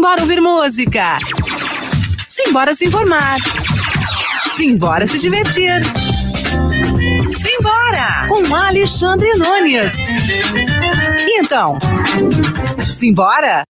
Simbora ouvir música. Simbora se informar. Simbora se divertir. Simbora! Com Alexandre Nunes. E então, simbora?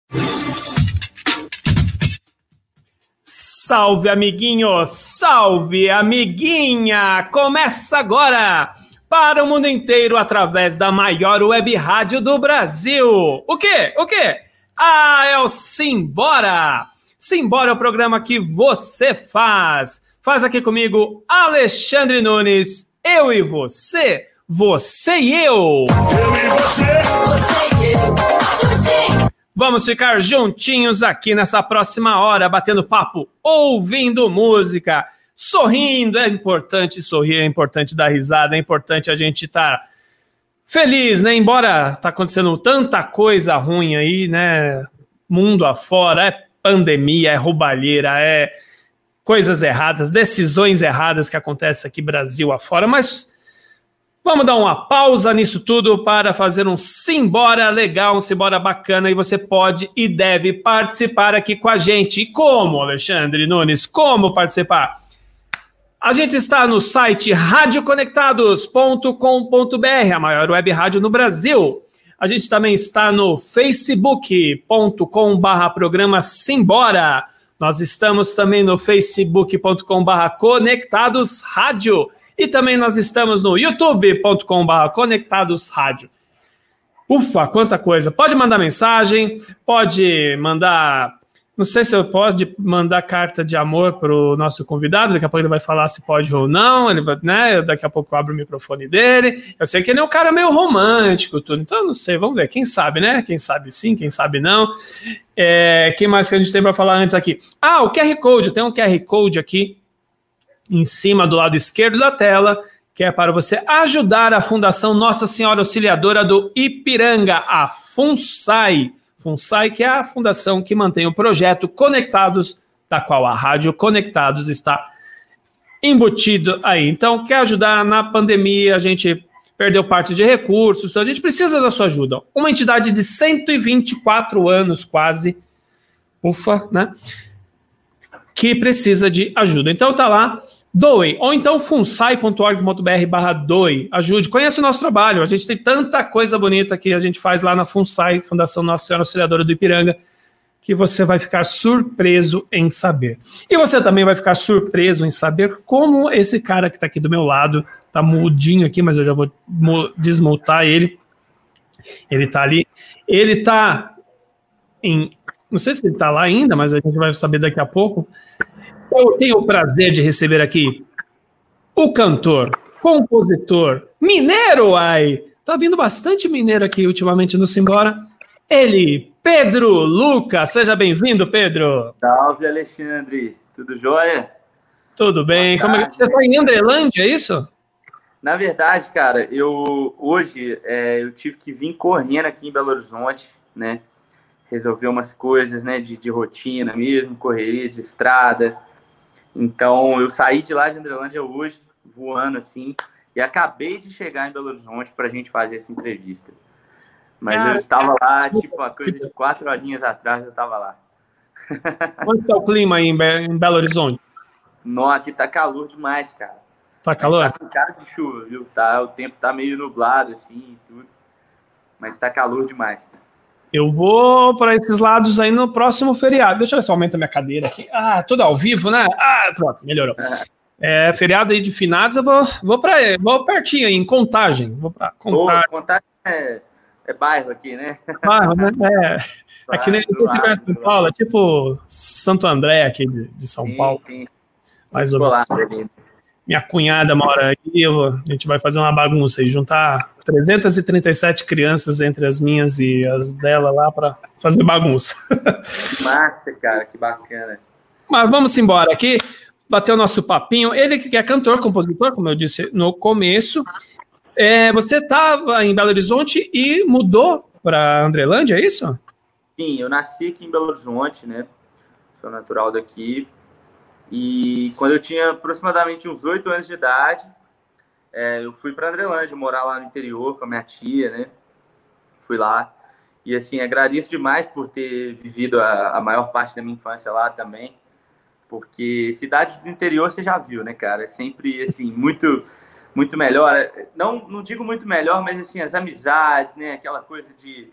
Salve, amiguinho! Salve, amiguinha! Começa agora! Para o mundo inteiro através da maior web rádio do Brasil. O quê? O quê? Ah, é o Simbora! Simbora é o programa que você faz. Faz aqui comigo, Alexandre Nunes. Eu e você. Você e eu. Eu e você. Você e eu. Vamos ficar juntinhos aqui nessa próxima hora, batendo papo, ouvindo música, sorrindo. É importante sorrir, é importante dar risada, é importante a gente estar. Tá feliz, né? Embora tá acontecendo tanta coisa ruim aí, né? Mundo afora, é pandemia, é roubalheira, é coisas erradas, decisões erradas que acontecem aqui Brasil afora, mas vamos dar uma pausa nisso tudo para fazer um simbora legal, um simbora bacana e você pode e deve participar aqui com a gente. E como, Alexandre Nunes? Como participar? A gente está no site radioconectados.com.br, a maior web rádio no Brasil. A gente também está no facebook.com/barra programa Simbora. Nós estamos também no facebook.com/barra Conectados Rádio e também nós estamos no youtube.com/barra Conectados Rádio. Ufa, quanta coisa! Pode mandar mensagem, pode mandar não sei se eu pode mandar carta de amor para o nosso convidado, daqui a pouco ele vai falar se pode ou não, ele vai, né? Daqui a pouco eu abro o microfone dele. Eu sei que ele é um cara meio romântico, tudo. Então, não sei, vamos ver. Quem sabe, né? Quem sabe sim, quem sabe não. É, quem mais que a gente tem para falar antes aqui? Ah, o QR Code. Tem um QR Code aqui em cima do lado esquerdo da tela, que é para você ajudar a Fundação Nossa Senhora Auxiliadora do Ipiranga, a FUNSAI. FUNSAI, que é a fundação que mantém o projeto Conectados, da qual a Rádio Conectados está embutido aí. Então, quer ajudar na pandemia, a gente perdeu parte de recursos, a gente precisa da sua ajuda. Uma entidade de 124 anos quase, ufa, né? Que precisa de ajuda. Então tá lá, doe, ou então funsai.org.br barra doe, ajude, conheça o nosso trabalho, a gente tem tanta coisa bonita que a gente faz lá na FUNSAI, Fundação Nossa Senhora Auxiliadora do Ipiranga, que você vai ficar surpreso em saber. E você também vai ficar surpreso em saber como esse cara que está aqui do meu lado, tá mudinho aqui, mas eu já vou desmontar ele, ele tá ali, ele tá em, não sei se ele tá lá ainda, mas a gente vai saber daqui a pouco, eu tenho o prazer de receber aqui o cantor, compositor, mineiro, ai! Tá vindo bastante mineiro aqui ultimamente no Simbora. Ele, Pedro Luca. Seja bem-vindo, Pedro. Salve, Alexandre. Tudo jóia? Tudo bem. Como é... Você está em Andrelândia, é isso? Na verdade, cara, eu hoje é, eu tive que vir correndo aqui em Belo Horizonte, né? Resolver umas coisas, né, de, de rotina mesmo, correria de estrada. Então, eu saí de lá de Andrelândia hoje, voando assim, e acabei de chegar em Belo Horizonte para a gente fazer essa entrevista. Mas eu estava lá, tipo, uma coisa de quatro horinhas atrás eu estava lá. Como está o clima aí em, Belo Horizonte? Não, aqui tá calor demais, cara. Tá calor? Tá com cara de chuva, viu? Tá, o tempo tá meio nublado, assim, tudo. Mas tá calor demais, cara. Eu vou para esses lados aí no próximo feriado. Deixa eu ver se aumenta minha cadeira aqui. Ah, tudo ao vivo, né? Ah, pronto, melhorou. É, feriado aí de finados, eu vou, vou para vou pertinho aí, em contagem. Vou para contagem. Oh, contagem é, é, bairro aqui, né? Bairro, né? É, é que nem você conhece São Paulo, é tipo Santo André aqui de, de São sim, Paulo. Sim. Mais ou menos minha cunhada mora aí, eu, a gente vai fazer uma bagunça e juntar 337 crianças entre as minhas e as dela lá para fazer bagunça. Massa, cara, que bacana. Mas vamos embora aqui, bater o nosso papinho. Ele que é cantor, compositor, como eu disse no começo. É, você estava em Belo Horizonte e mudou para Andrelândia, é isso? Sim, eu nasci aqui em Belo Horizonte, né? Sou natural daqui, e quando eu tinha aproximadamente uns oito anos de idade, é, eu fui para Andrelândia, morar lá no interior com a minha tia, né? Fui lá. E assim, agradeço demais por ter vivido a, a maior parte da minha infância lá também. Porque cidade do interior você já viu, né, cara? É sempre assim, muito muito melhor. Não, não digo muito melhor, mas assim, as amizades, né? Aquela coisa de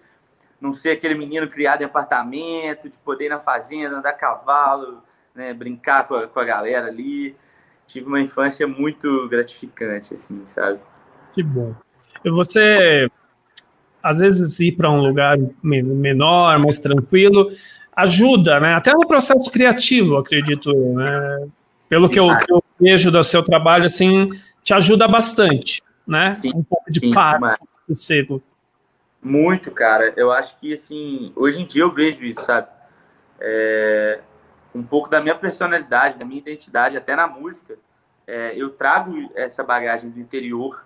não ser aquele menino criado em apartamento, de poder ir na fazenda, andar a cavalo, né? brincar com a, com a galera ali. Tive uma infância muito gratificante, assim, sabe? Que bom. E você, às vezes, ir para um lugar menor, mais tranquilo, ajuda, né? Até no processo criativo, acredito eu, né? Pelo que eu, que eu, vejo do seu trabalho, assim, te ajuda bastante, né? Sim, um pouco de sim, paz, sossego. Muito, cara. Eu acho que, assim, hoje em dia eu vejo isso, sabe? É, um pouco da minha personalidade, da minha identidade, até na música. É, eu trago essa bagagem do interior,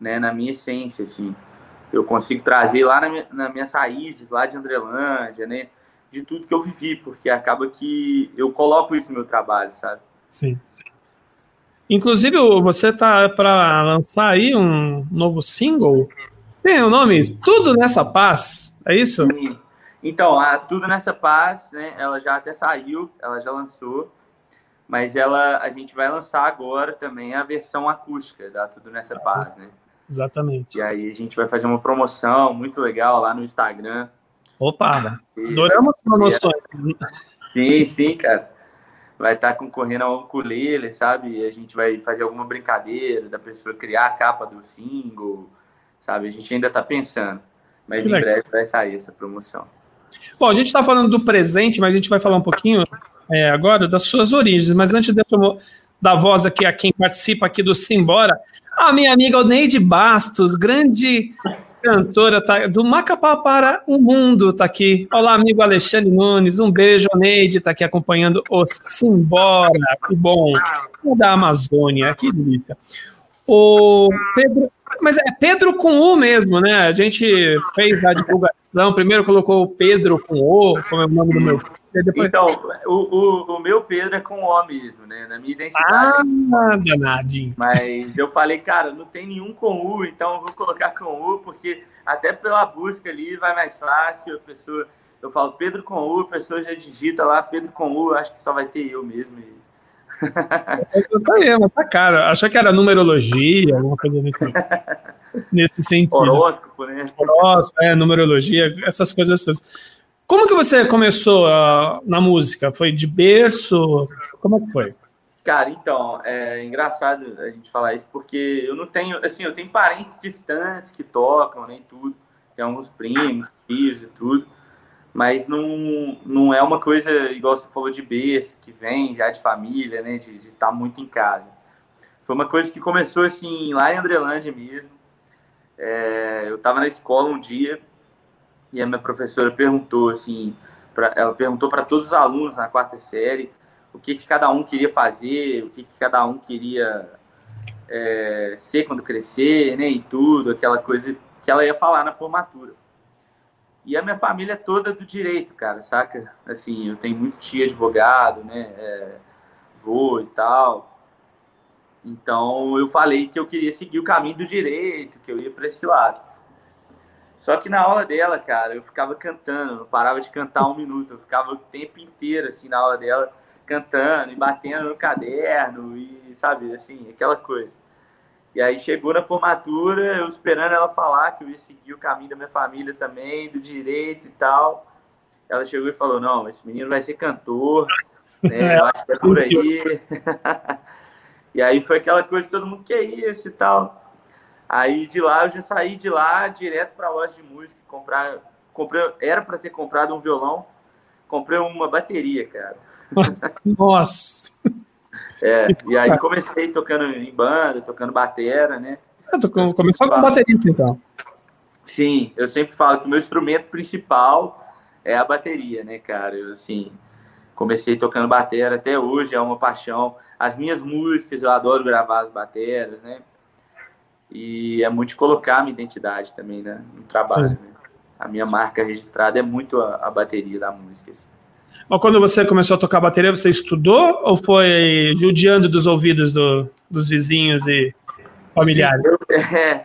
né, na minha essência, assim. Eu consigo trazer lá na minha, nas minhas raízes, lá de Andrelândia, né? De tudo que eu vivi, porque acaba que eu coloco isso no meu trabalho, sabe? Sim. Inclusive, você tá para lançar aí um novo single. Tem o nome Tudo Nessa Paz, é isso? Sim. Então, a Tudo Nessa Paz, né, ela já até saiu, ela já lançou, mas ela, a gente vai lançar agora também a versão acústica da Tudo Nessa Paz, né? Exatamente. E aí a gente vai fazer uma promoção muito legal lá no Instagram. Opa, adoramos promoções. Sim, sim, cara vai estar tá concorrendo ao ukulele, sabe? E a gente vai fazer alguma brincadeira da pessoa criar a capa do single, sabe? A gente ainda está pensando, mas que em legal. breve vai sair essa promoção. Bom, a gente está falando do presente, mas a gente vai falar um pouquinho é, agora das suas origens. Mas antes de eu dar voz aqui a quem participa aqui do Simbora, a minha amiga Neide Bastos, grande cantora tá, do Macapá para o mundo, tá aqui. Olá, amigo Alexandre Nunes, um beijo, Neide, tá aqui acompanhando o Simbora, que bom. Da Amazônia, que delícia. O Pedro, mas é Pedro com U mesmo, né? A gente fez a divulgação, primeiro colocou o Pedro com O, como é o nome do meu depois... Então, o, o, o, meu Pedro é com O mesmo, né? Na minha identidade. Ah, danadinho. Mas eu falei, cara, não tem nenhum com U, então eu vou colocar com U, porque até pela busca ali vai mais fácil, a pessoa. Eu falo Pedro com U, a pessoa já digita lá Pedro com U, acho que só vai ter eu mesmo. eu mas tá cara. Achei que era numerologia, alguma coisa nesse, nesse sentido. Horóscopo, né? Horóscopo, é, numerologia, essas coisas. Como que você começou uh, na música? Foi de berço? Como é que foi? Cara, então, é engraçado a gente falar isso, porque eu não tenho, assim, eu tenho parentes distantes que tocam, nem né, tudo. Tem alguns primos, filhos e tudo. Mas não, não é uma coisa, igual você falou, de berço, que vem já de família, né? De estar tá muito em casa. Foi uma coisa que começou, assim, lá em Andrelândia mesmo. É, eu estava na escola um dia, e a minha professora perguntou assim, pra, ela perguntou para todos os alunos na quarta série o que, que cada um queria fazer, o que, que cada um queria é, ser quando crescer, né, e tudo, aquela coisa que ela ia falar na formatura. E a minha família é toda do direito, cara, saca? Assim, eu tenho muito tia advogado, né, é, vô e tal. Então eu falei que eu queria seguir o caminho do direito, que eu ia para esse lado. Só que na aula dela, cara, eu ficava cantando, não parava de cantar um minuto, eu ficava o tempo inteiro, assim, na aula dela, cantando e batendo no caderno e, sabe, assim, aquela coisa. E aí chegou na formatura, eu esperando ela falar que eu ia seguir o caminho da minha família também, do direito e tal. Ela chegou e falou, não, esse menino vai ser cantor, né, eu acho que é por aí. e aí foi aquela coisa que todo mundo quer isso e tal. Aí de lá eu já saí de lá direto para a loja de música, comprar, comprei, era para ter comprado um violão, comprei uma bateria, cara. Nossa. É, e aí comecei tocando em banda, tocando batera, né? Ah, tu começou com baterista então. Sim, eu sempre falo que o meu instrumento principal é a bateria, né, cara? Eu assim, comecei tocando batera até hoje, é uma paixão. As minhas músicas, eu adoro gravar as bateras, né? E é muito colocar a minha identidade também, né? No trabalho. Né? A minha marca registrada é muito a, a bateria da música. Assim. Mas quando você começou a tocar bateria, você estudou ou foi judiando dos ouvidos do, dos vizinhos e familiares? Sim, eu, é,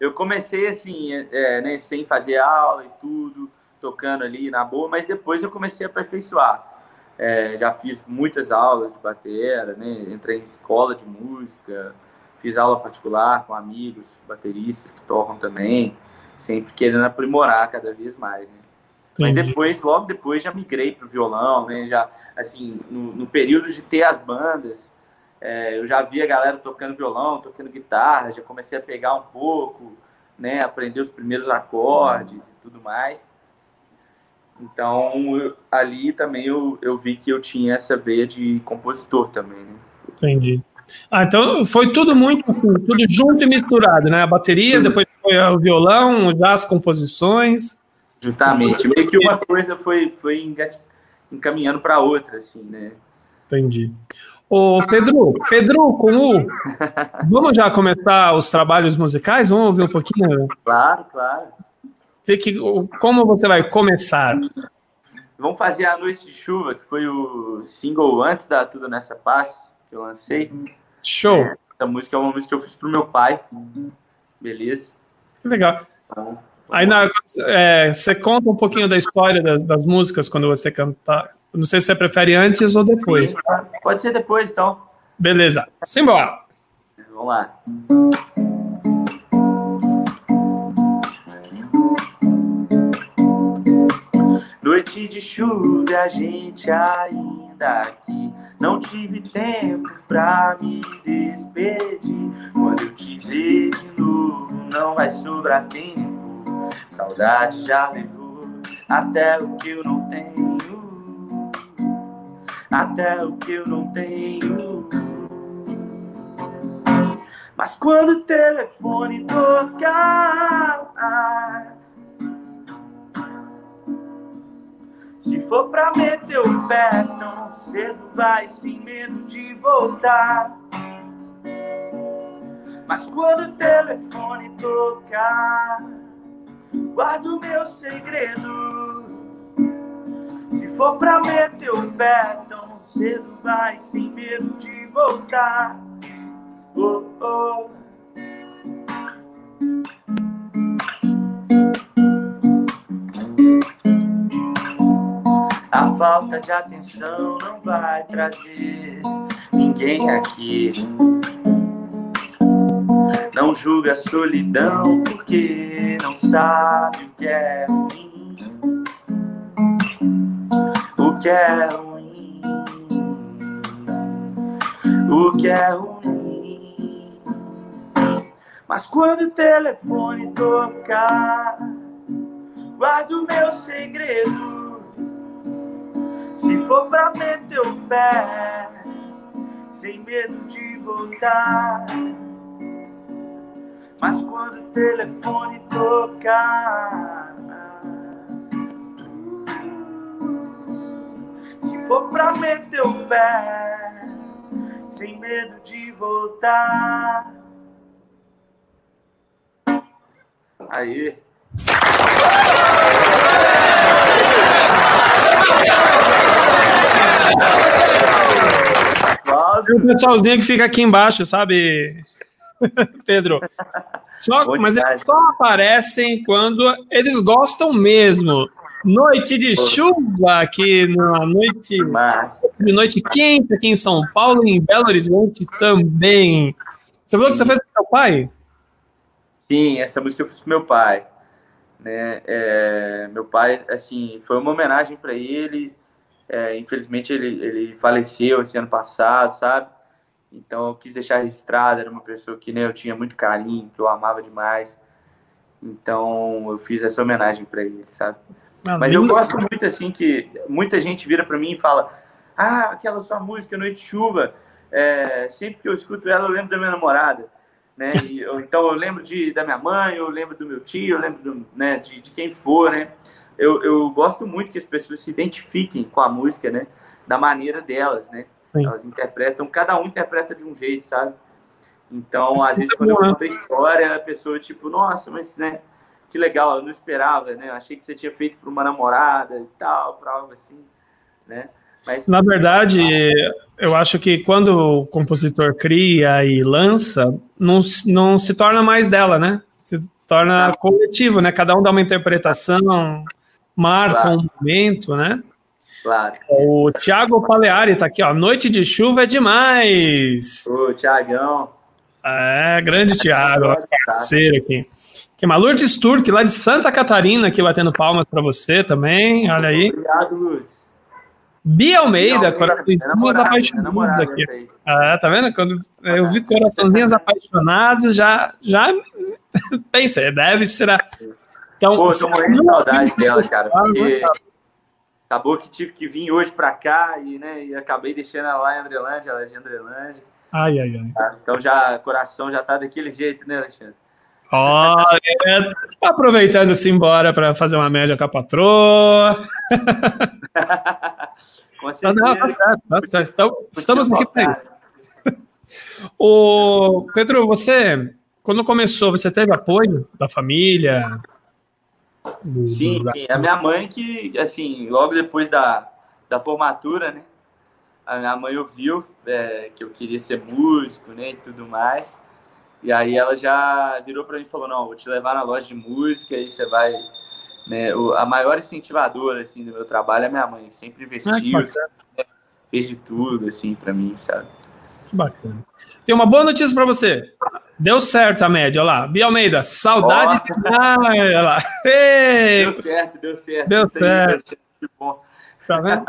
eu comecei assim, é, né, sem fazer aula e tudo, tocando ali na boa, mas depois eu comecei a aperfeiçoar. É, já fiz muitas aulas de bateria, né? entrei em escola de música, fiz aula particular com amigos, bateristas que tocam também, sempre querendo aprimorar cada vez mais. Né? Mas depois, logo depois, já migrei para o violão, né? Já, assim, no, no, período de ter as bandas, é, eu já via a galera tocando violão, tocando guitarra, já comecei a pegar um pouco, né? Aprender os primeiros acordes e tudo mais. Então, eu, ali também eu, eu vi que eu tinha essa veia de compositor também, né? Entendi. Ah, então foi tudo muito assim, tudo junto e misturado, né? A bateria, depois foi o violão, já as composições. Justamente, meio que uma coisa foi, foi encaminhando para outra, assim, né? Entendi. Ô, Pedro, Pedro, com U, vamos já começar os trabalhos musicais? Vamos ouvir um pouquinho? Claro, claro. Que, como você vai começar? Vamos fazer a Noite de Chuva, que foi o single antes da Tudo Nessa Paz, que eu lancei. Show! É, essa música é uma música que eu fiz pro meu pai. Beleza? Que legal. Então, Aí na, é, você conta um pouquinho da história das, das, músicas quando você cantar. Não sei se você prefere antes ou depois. Pode ser depois, então. Beleza. Simbora. Vamos lá. Noite de chuva, a gente ainda aqui. Não tive tempo pra me despedir. Quando eu te ver de novo, não vai sobrar tempo. Saudade já levou até o que eu não tenho. Até o que eu não tenho. Mas quando o telefone tocar Se for pra meter o pé tão cedo, vai sem medo de voltar. Mas quando o telefone tocar, guardo meu segredo. Se for pra meter o pé tão cedo, vai sem medo de voltar. Oh, oh. A falta de atenção não vai trazer ninguém aqui. Não julga a solidão porque não sabe o que é ruim. O que é ruim. O que é ruim. Mas quando o telefone tocar, guardo meu segredo se for pra meter o pé, sem medo de voltar. Mas quando o telefone tocar, se for pra meter o pé, sem medo de voltar. Aí. Um pessoalzinho que fica aqui embaixo, sabe, Pedro? Só, mas eles só aparecem quando eles gostam mesmo. Noite de chuva aqui na noite de noite quente aqui em São Paulo e em Belo Horizonte também. Você falou que você fez com seu pai? Sim, essa música eu fiz com meu pai. Né? É, meu pai, assim, foi uma homenagem para ele é, infelizmente ele, ele faleceu esse ano passado, sabe? Então eu quis deixar registrado, era uma pessoa que né, eu tinha muito carinho, que eu amava demais. Então eu fiz essa homenagem para ele, sabe? Mas eu gosto muito assim que muita gente vira para mim e fala: "Ah, aquela sua música Noite de Chuva, é, sempre que eu escuto ela eu lembro da minha namorada". Né? Eu, então eu lembro de, da minha mãe, eu lembro do meu tio, eu lembro do, né, de, de quem for, né? eu, eu gosto muito que as pessoas se identifiquem com a música, né? Da maneira delas, né? Sim. Elas interpretam, cada um interpreta de um jeito, sabe? Então, Sim, às vezes, quando eu conto a história, a pessoa, tipo, nossa, mas, né? Que legal, eu não esperava, né? Eu achei que você tinha feito para uma namorada e tal, para algo assim, né? Mas, Na verdade, eu acho que quando o compositor cria e lança, não, não se torna mais dela, né? Se torna coletivo, né? Cada um dá uma interpretação, marca claro. um momento, né? Claro. O Thiago Paleari tá aqui, ó. Noite de chuva é demais. Ô, Thiagão. É, grande Thiago, nosso parceiro aqui. Que Lourdes Turk, lá de Santa Catarina, aqui batendo palmas para você também. Olha aí. Obrigado, Lourdes. Bia Almeida, coraçõezinhos apaixonados aqui. Ah, tá vendo? Quando eu vi coraçãozinhos apaixonados, já, já pensei, deve ser. Então, Pô, tô morrendo de saudade dela, cara, porque acabou que tive que vir hoje para cá e, né, e acabei deixando ela lá em Andrelândia, ela é de Andrelândia. Ai, ai, ai. Tá, então já, coração já tá daquele jeito, né, Alexandre? Olha, tá aproveitando-se embora para fazer uma média com a patroa. com certeza. Não, tá certo, tá certo. Então, estamos aqui para isso. O Pedro, você, quando começou, você teve apoio da família? Sim, sim. A minha mãe que, assim, logo depois da, da formatura, né? A minha mãe ouviu é, que eu queria ser músico, né, e tudo mais. E aí ela já virou para mim e falou: Não, vou te levar na loja de música, aí você vai. Né, o, a maior incentivadora assim, do meu trabalho é minha mãe, sempre investiu, ah, fez de tudo assim para mim, sabe? Que bacana. Tem uma boa notícia para você. Deu certo a média, olha lá. Bia Almeida, saudade. Ah, olha lá. Ei. Deu certo, deu certo. Deu certo. Que bom. Tá vendo?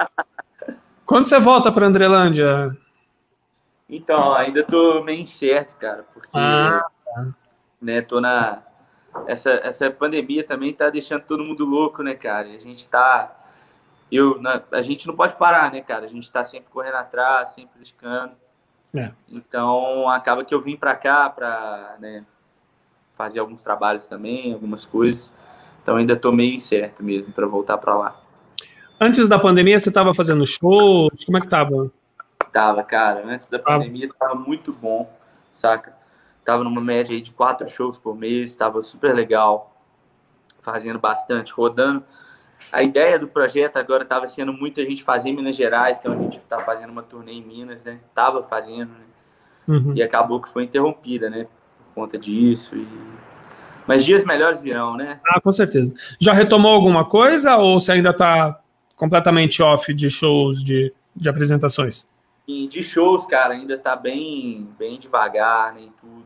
Quando você volta para Andrelândia? Então, ainda tô meio incerto, cara, porque ah, tá. né, tô na essa essa pandemia também tá deixando todo mundo louco, né, cara? A gente tá eu na, a gente não pode parar, né, cara? A gente tá sempre correndo atrás, sempre buscando. É. Então, acaba que eu vim para cá para, né, fazer alguns trabalhos também, algumas coisas. Então, ainda tô meio incerto mesmo para voltar para lá. Antes da pandemia, você estava fazendo shows? Como é que tava? Tava, cara. Antes da pandemia tava muito bom, saca? Tava numa média aí de quatro shows por mês, tava super legal, fazendo bastante, rodando. A ideia do projeto agora tava sendo muito a gente fazer em Minas Gerais, então a gente tá fazendo uma turnê em Minas, né? Tava fazendo, né? Uhum. E acabou que foi interrompida, né? Por conta disso. E... Mas dias melhores virão, né? Ah, com certeza. Já retomou alguma coisa ou você ainda tá completamente off de shows, de, de apresentações? E de shows, cara, ainda tá bem, bem devagar, né, tudo.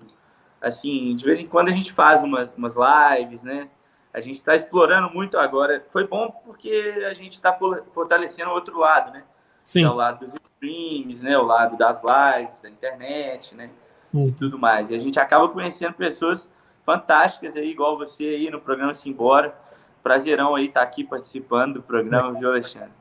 Assim, de vez em quando a gente faz umas, umas lives, né? A gente está explorando muito agora. Foi bom porque a gente está fortalecendo o outro lado, né? Sim. É o lado dos streams, né? O lado das lives, da internet, né? Hum. E tudo mais. E a gente acaba conhecendo pessoas fantásticas aí, igual você aí no programa Simbora. Prazerão aí estar tá aqui participando do programa, viu, Alexandre?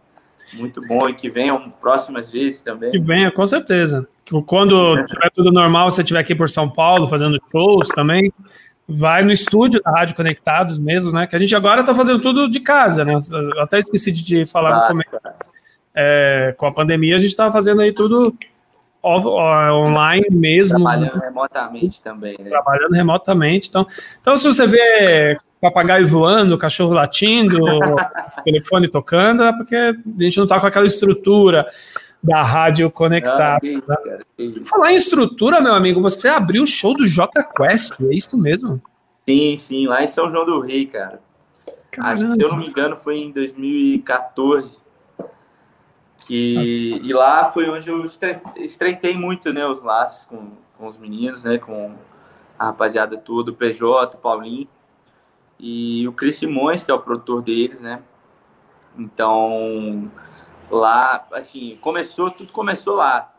Muito bom e que venham próximas vezes também. Que venha, com certeza. Quando tiver tudo normal, você estiver aqui por São Paulo fazendo shows também, vai no estúdio da Rádio Conectados mesmo, né? Que a gente agora está fazendo tudo de casa, né? Eu até esqueci de falar claro, no começo. É, com a pandemia, a gente estava fazendo aí tudo off, online mesmo. Trabalhando remotamente também, né? Trabalhando remotamente. Então, então se você vê papagaio voando, cachorro latindo, telefone tocando, é porque a gente não está com aquela estrutura da rádio conectada. Ah, né? Falar em estrutura, meu amigo, você abriu o show do J Quest, é isso mesmo? Sim, sim, lá em São João do Rei, cara. Acho, se eu não me engano, foi em 2014. Que, e lá foi onde eu estreitei muito né, os laços com, com os meninos, né, com a rapaziada toda, o PJ, o Paulinho e o Chris Simões, que é o produtor deles, né? Então, lá, assim, começou, tudo começou lá,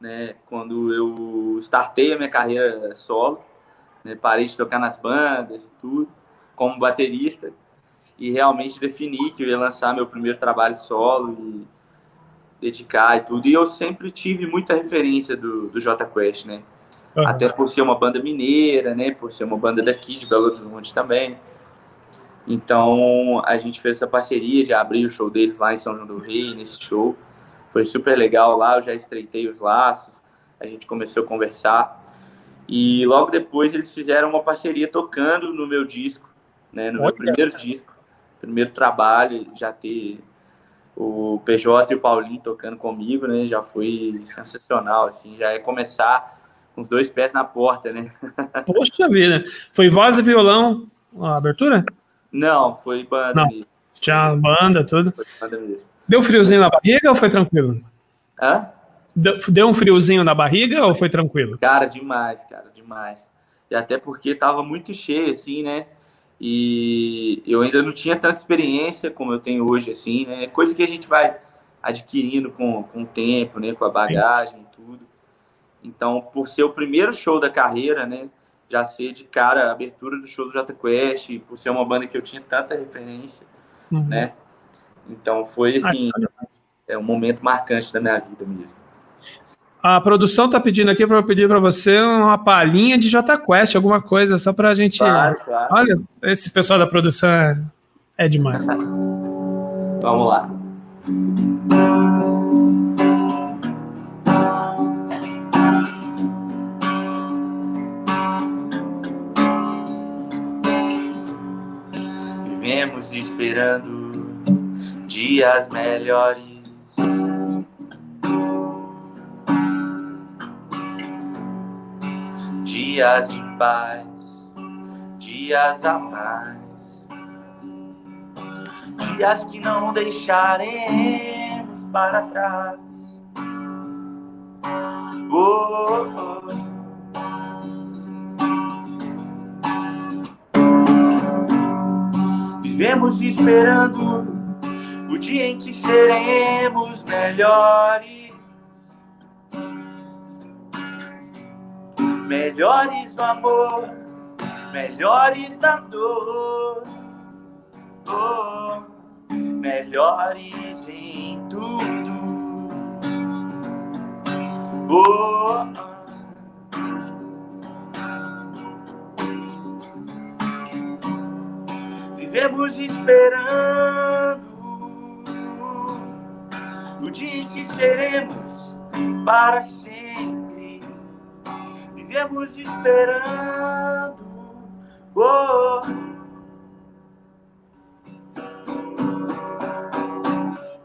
né? Quando eu startei a minha carreira solo, né? parei de tocar nas bandas e tudo, como baterista, e realmente defini que eu ia lançar meu primeiro trabalho solo e dedicar e tudo. E eu sempre tive muita referência do, do J Quest, né? Uhum. Até por ser uma banda mineira, né? Por ser uma banda daqui de Belo Horizonte também. Então a gente fez essa parceria, já abri o show deles lá em São João do Rei, nesse show. Foi super legal lá, eu já estreitei os laços, a gente começou a conversar. E logo depois eles fizeram uma parceria tocando no meu disco, né, no Olha meu primeiro essa. disco, primeiro trabalho, já ter o PJ e o Paulinho tocando comigo, né? Já foi sensacional, assim, já é começar com os dois pés na porta, né? Poxa vida, foi voz e violão a abertura? Não, foi banda Não. mesmo. Tinha banda, tudo. Foi banda mesmo. Deu friozinho na barriga ou foi tranquilo? Hã? Deu um friozinho na barriga ou foi tranquilo? Cara, demais, cara, demais. E até porque tava muito cheio, assim, né? E eu ainda não tinha tanta experiência como eu tenho hoje, assim, né? Coisa que a gente vai adquirindo com, com o tempo, né? Com a bagagem e tudo. Então, por ser o primeiro show da carreira, né? Já ser de cara a abertura do show do Jota Quest, por ser uma banda que eu tinha tanta referência, uhum. né? Então, foi, assim, é um momento marcante da minha vida mesmo. A produção está pedindo aqui para pedir para você uma palhinha de J Quest, alguma coisa, só para a gente. Claro, claro. Olha, esse pessoal da produção é, é demais. Vamos lá. Vivemos esperando dias melhores dias de paz, dias a mais, dias que não deixaremos para trás. Oh, oh. Vivemos esperando o dia em que seremos melhores. melhores no amor, melhores na dor, oh, melhores em tudo. Oh, Vivemos esperando o dia em que seremos para sempre vivemos esperando. Oh.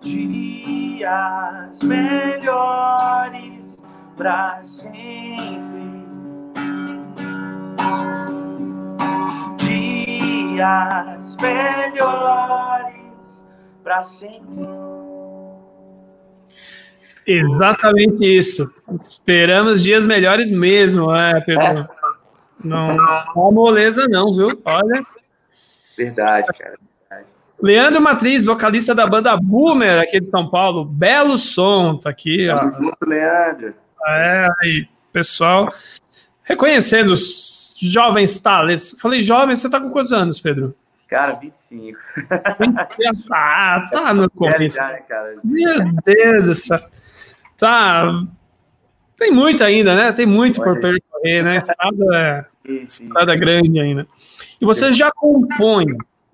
Dias melhores para Dias melhores para sempre. Exatamente isso. Esperamos dias melhores mesmo, né, Pedro? É. Não, não moleza, não, viu? Olha. Verdade, cara. Leandro Matriz, vocalista da banda Boomer aqui de São Paulo. Belo som, tá aqui. Ó. Muito, Leandro. É, aí, pessoal. Reconhecendo os jovens talentos. Falei jovem, você tá com quantos anos, Pedro? Cara, 25. ah, tá no começo. Meu Deus do céu. Tá. Tem muito ainda, né? Tem muito por percorrer, né? Estrada, estrada grande ainda. E você já compõe,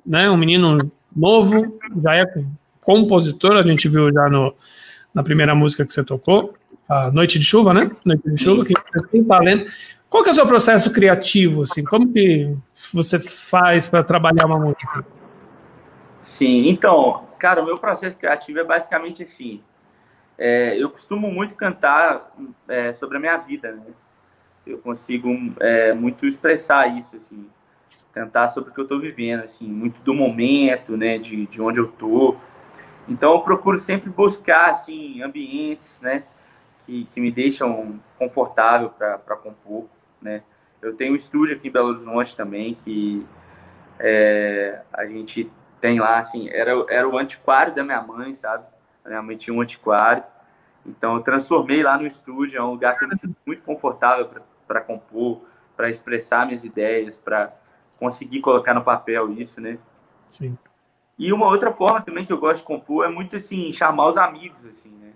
né? Um menino novo, já é compositor, a gente viu já no, na primeira música que você tocou, a Noite de Chuva, né? Noite de Chuva, que tem talento. Qual que é o seu processo criativo, assim? Como que você faz para trabalhar uma música? Sim, então, cara, o meu processo criativo é basicamente assim. É, eu costumo muito cantar é, sobre a minha vida, né? Eu consigo é, muito expressar isso, assim, cantar sobre o que eu estou vivendo, assim, muito do momento, né, de, de onde eu tô. Então eu procuro sempre buscar, assim, ambientes, né, que, que me deixam confortável para compor, né. Eu tenho um estúdio aqui em Belo Horizonte também, que é, a gente tem lá, assim, era, era o antiquário da minha mãe, sabe? Minha mãe tinha um antiquário. Então, eu transformei lá no estúdio, é um lugar que eu me sinto muito confortável para compor, para expressar minhas ideias, para conseguir colocar no papel isso, né? Sim. E uma outra forma também que eu gosto de compor é muito assim, chamar os amigos, assim, né?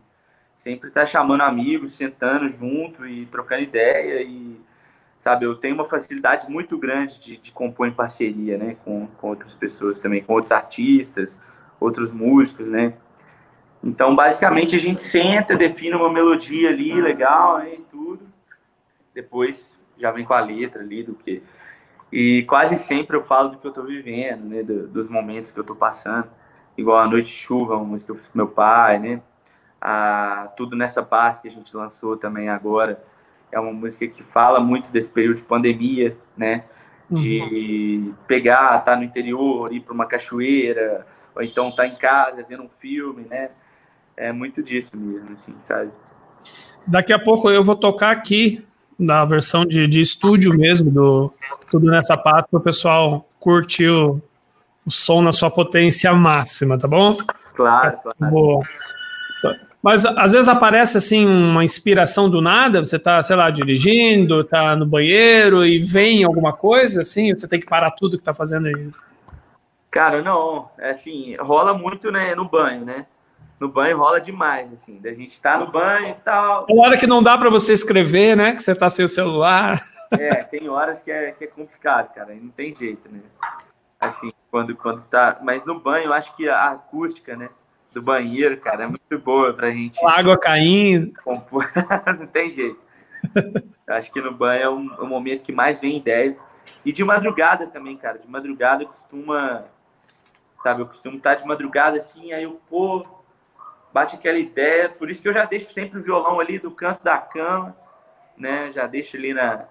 Sempre estar tá chamando amigos, sentando junto e trocando ideia e, sabe, eu tenho uma facilidade muito grande de, de compor em parceria, né? Com, com outras pessoas também, com outros artistas, outros músicos, né? Então, basicamente, a gente senta, define uma melodia ali, legal, né, e tudo. Depois já vem com a letra ali do que. E quase sempre eu falo do que eu estou vivendo, né, do, dos momentos que eu estou passando. igual A Noite de Chuva, uma música que eu fiz com meu pai, né? A Tudo Nessa Paz, que a gente lançou também agora, é uma música que fala muito desse período de pandemia, né? De uhum. pegar, estar tá no interior, ir para uma cachoeira, ou então estar tá em casa vendo um filme, né? É muito disso mesmo, assim, sabe? Daqui a pouco eu vou tocar aqui na versão de, de estúdio mesmo do Tudo Nessa Paz para o pessoal curtir o, o, som na sua potência máxima, tá bom? Claro, claro. Mas às vezes aparece assim uma inspiração do nada, você tá, sei lá, dirigindo, tá no banheiro e vem alguma coisa assim, você tem que parar tudo que tá fazendo aí. Cara, não, é assim, rola muito, né, no banho, né? No banho rola demais, assim, da gente tá no banho e tal. Tem hora que não dá para você escrever, né, que você tá sem o celular. É, tem horas que é, que é complicado, cara, não tem jeito, né? Assim, quando, quando tá. Mas no banho, eu acho que a acústica, né? Do banheiro, cara, é muito boa pra gente. A água caindo. Compor. Não tem jeito. Acho que no banho é um, é um, momento que mais vem ideia. E de madrugada também, cara. De madrugada costuma. Sabe, eu costumo estar de madrugada assim, aí eu, pô, bate aquela ideia. Por isso que eu já deixo sempre o violão ali do canto da cama, né? Já deixo ali na,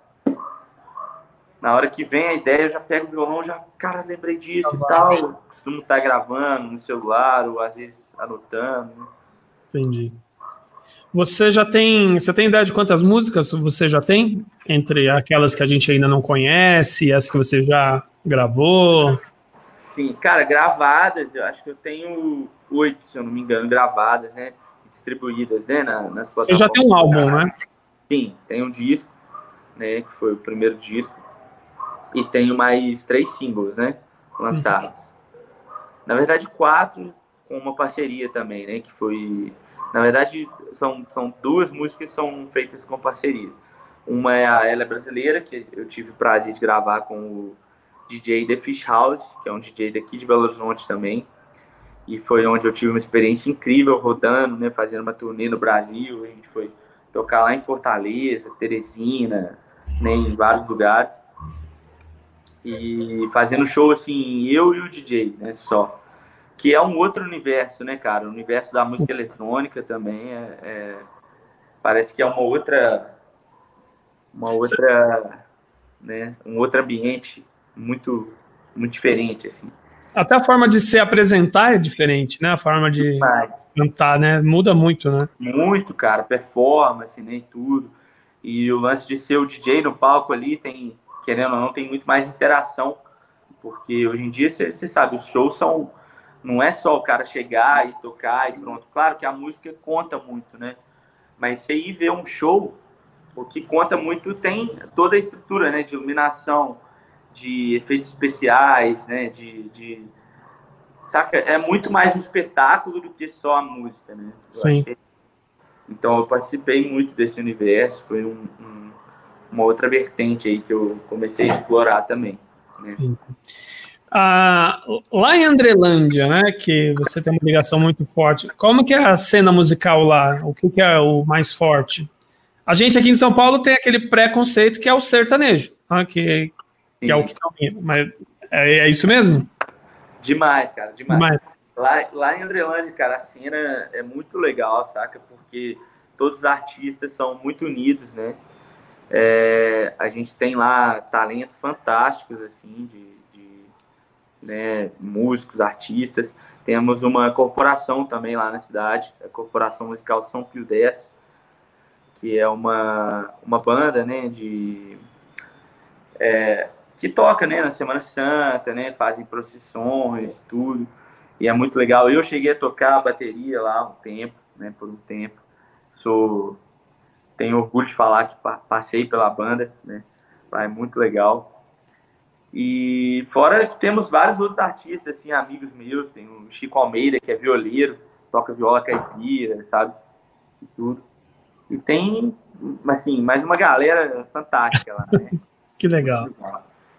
na hora que vem a ideia, eu já pego o violão, já, cara, lembrei disso tá e tal. Eu costumo estar gravando no celular, ou às vezes anotando. Né? Entendi. Você já tem. Você tem ideia de quantas músicas você já tem? Entre aquelas que a gente ainda não conhece as que você já gravou? Sim, cara, gravadas, eu acho que eu tenho oito, se eu não me engano, gravadas, né? Distribuídas, né? Na, nas Você já tem um álbum, né? Sim, tem um disco, né? Que foi o primeiro disco e tenho mais três singles, né? Lançados. Na verdade, quatro com uma parceria também, né? Que foi. Na verdade, são, são duas músicas que são feitas com parceria. Uma é a Ela é Brasileira, que eu tive o prazer de gravar com o DJ The Fish House, que é um DJ daqui de Belo Horizonte também. E foi onde eu tive uma experiência incrível rodando, né? Fazendo uma turnê no Brasil. A gente foi tocar lá em Fortaleza, Teresina, né, em vários lugares e fazendo show assim, eu e o DJ, né, só. Que é um outro universo, né, cara? O universo da música eletrônica também é, é parece que é uma outra uma outra, né, um outro ambiente muito muito diferente assim. Até a forma de se apresentar é diferente, né? A forma de cantar, né? Muda muito, né? Muito, cara, performance, né, e tudo. E o lance de ser o DJ no palco ali tem querendo ou não, tem muito mais interação, porque hoje em dia, você sabe, os shows são. Não é só o cara chegar e tocar e pronto. Claro que a música conta muito, né? Mas você ir ver um show, o que conta muito tem toda a estrutura, né? De iluminação, de efeitos especiais, né? De, de... Saca? É muito mais um espetáculo do que só a música, né? Sim. Então eu participei muito desse universo, foi um, um uma outra vertente aí que eu comecei a explorar também. Né? Ah, lá em Andrelândia, né, que você tem uma ligação muito forte, como que é a cena musical lá? O que, que é o mais forte? A gente aqui em São Paulo tem aquele preconceito que é o sertanejo, né, que, que é o que domina, mas é, é, isso mesmo? Demais, cara, demais. demais. Lá, lá em Andrelândia, cara, a cena é muito legal, saca? Porque todos os artistas são muito unidos, né? É, a gente tem lá talentos fantásticos, assim, de, de né, músicos, artistas. Temos uma corporação também lá na cidade, a Corporação Musical São Pio X, que é uma, uma banda, né, de... É, que toca, né, na Semana Santa, né, fazem procissões, tudo, e é muito legal. Eu cheguei a tocar a bateria lá um tempo, né, por um tempo. Sou tenho orgulho de falar que passei pela banda, né? É muito legal. E fora que temos vários outros artistas, assim, amigos meus, tem o Chico Almeida, que é violeiro, toca viola caipira, sabe? E tudo. E tem, assim, mais uma galera fantástica lá, né? que legal.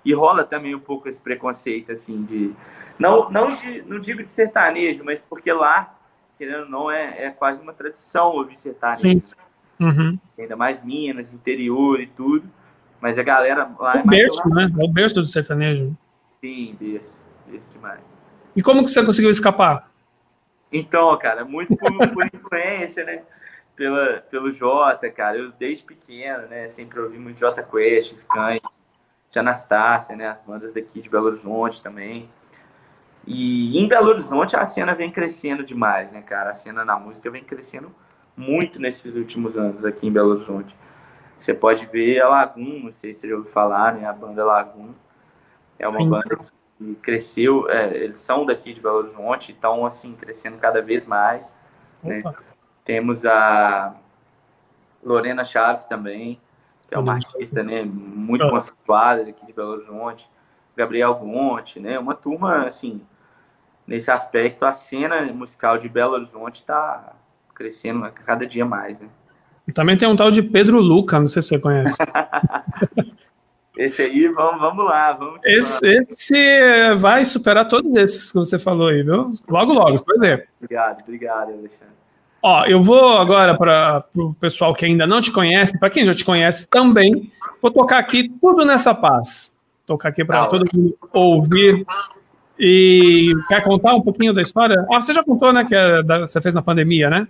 E rola também um pouco esse preconceito, assim, de... Não, não, de, não digo de sertanejo, mas porque lá, querendo ou não, é, é quase uma tradição ouvir sertanejo. Sim. Uhum. Ainda mais Minas, interior e tudo. Mas a galera lá é, é berço, né? É o berço do sertanejo. Sim, berço. Berço demais. E como que você conseguiu escapar? Então, cara, muito por, por influência, né? Pela, pelo Jota, cara. Eu desde pequeno, né? Sempre ouvi muito Jota Quest, Scan, de Anastácia, né? As bandas daqui de Belo Horizonte também. E em Belo Horizonte a cena vem crescendo demais, né, cara? A cena na música vem crescendo muito nesses últimos anos aqui em Belo Horizonte. Você pode ver a Lagoon, não sei se você já ouviu falar, né? A banda Lagoon. É uma Sim. banda que cresceu, é, eles são daqui de Belo Horizonte, estão assim, crescendo cada vez mais. Né? Temos a Lorena Chaves também, que é uma artista né, muito conceituada daqui de Belo Horizonte. Gabriel Gonte, né? Uma turma, assim, nesse aspecto, a cena musical de Belo Horizonte está crescendo a cada dia mais, né? Também tem um tal de Pedro Luca, não sei se você conhece. esse aí, vamos, vamos lá. Vamos esse, esse, vai superar todos esses que você falou aí, viu? Logo, logo, você vai ver. Obrigado, obrigado, Alexandre. Ó, eu vou agora para o pessoal que ainda não te conhece, para quem já te conhece também, vou tocar aqui tudo nessa paz. Tocar aqui para tá todo mundo ouvir e quer contar um pouquinho da história? Ah, você já contou, né, que é da, você fez na pandemia, né?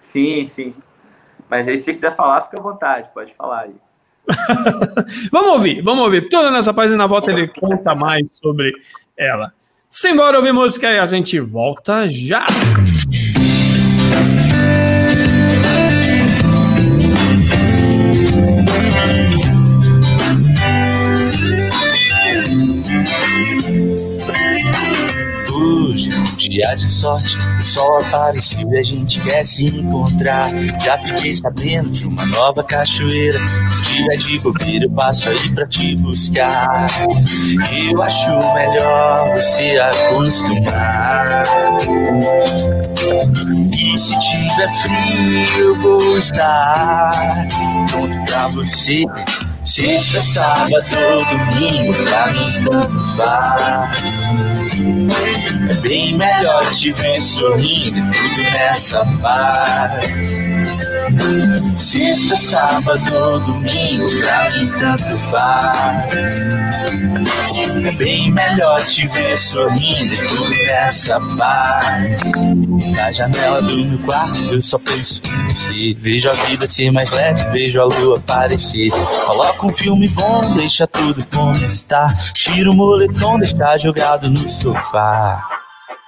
Sim, sim. Mas aí, se você quiser falar, fica à vontade, pode falar aí. vamos ouvir, vamos ouvir. Toda nessa página na volta ele conta mais sobre ela. Simbora ouvir música e a gente volta já. Dia de sorte, o sol apareceu e a gente quer se encontrar. Já fiquei sabendo de uma nova cachoeira. Se tiver de bobeira, eu passo aí pra te buscar. Eu acho melhor você acostumar. E se tiver frio, eu vou estar pronto pra você. Sexta, sábado, domingo, pra mim tanto faz. É bem melhor te ver sorrindo tudo nessa paz. Sexta, sábado, domingo, pra mim tanto faz. É bem melhor te ver sorrindo e tudo nessa paz. Na janela do meu quarto eu só penso em você. Vejo a vida ser mais leve, vejo a lua aparecer. Coloca um filme bom, deixa tudo como está. Tira o moletom, deixa jogado no sofá.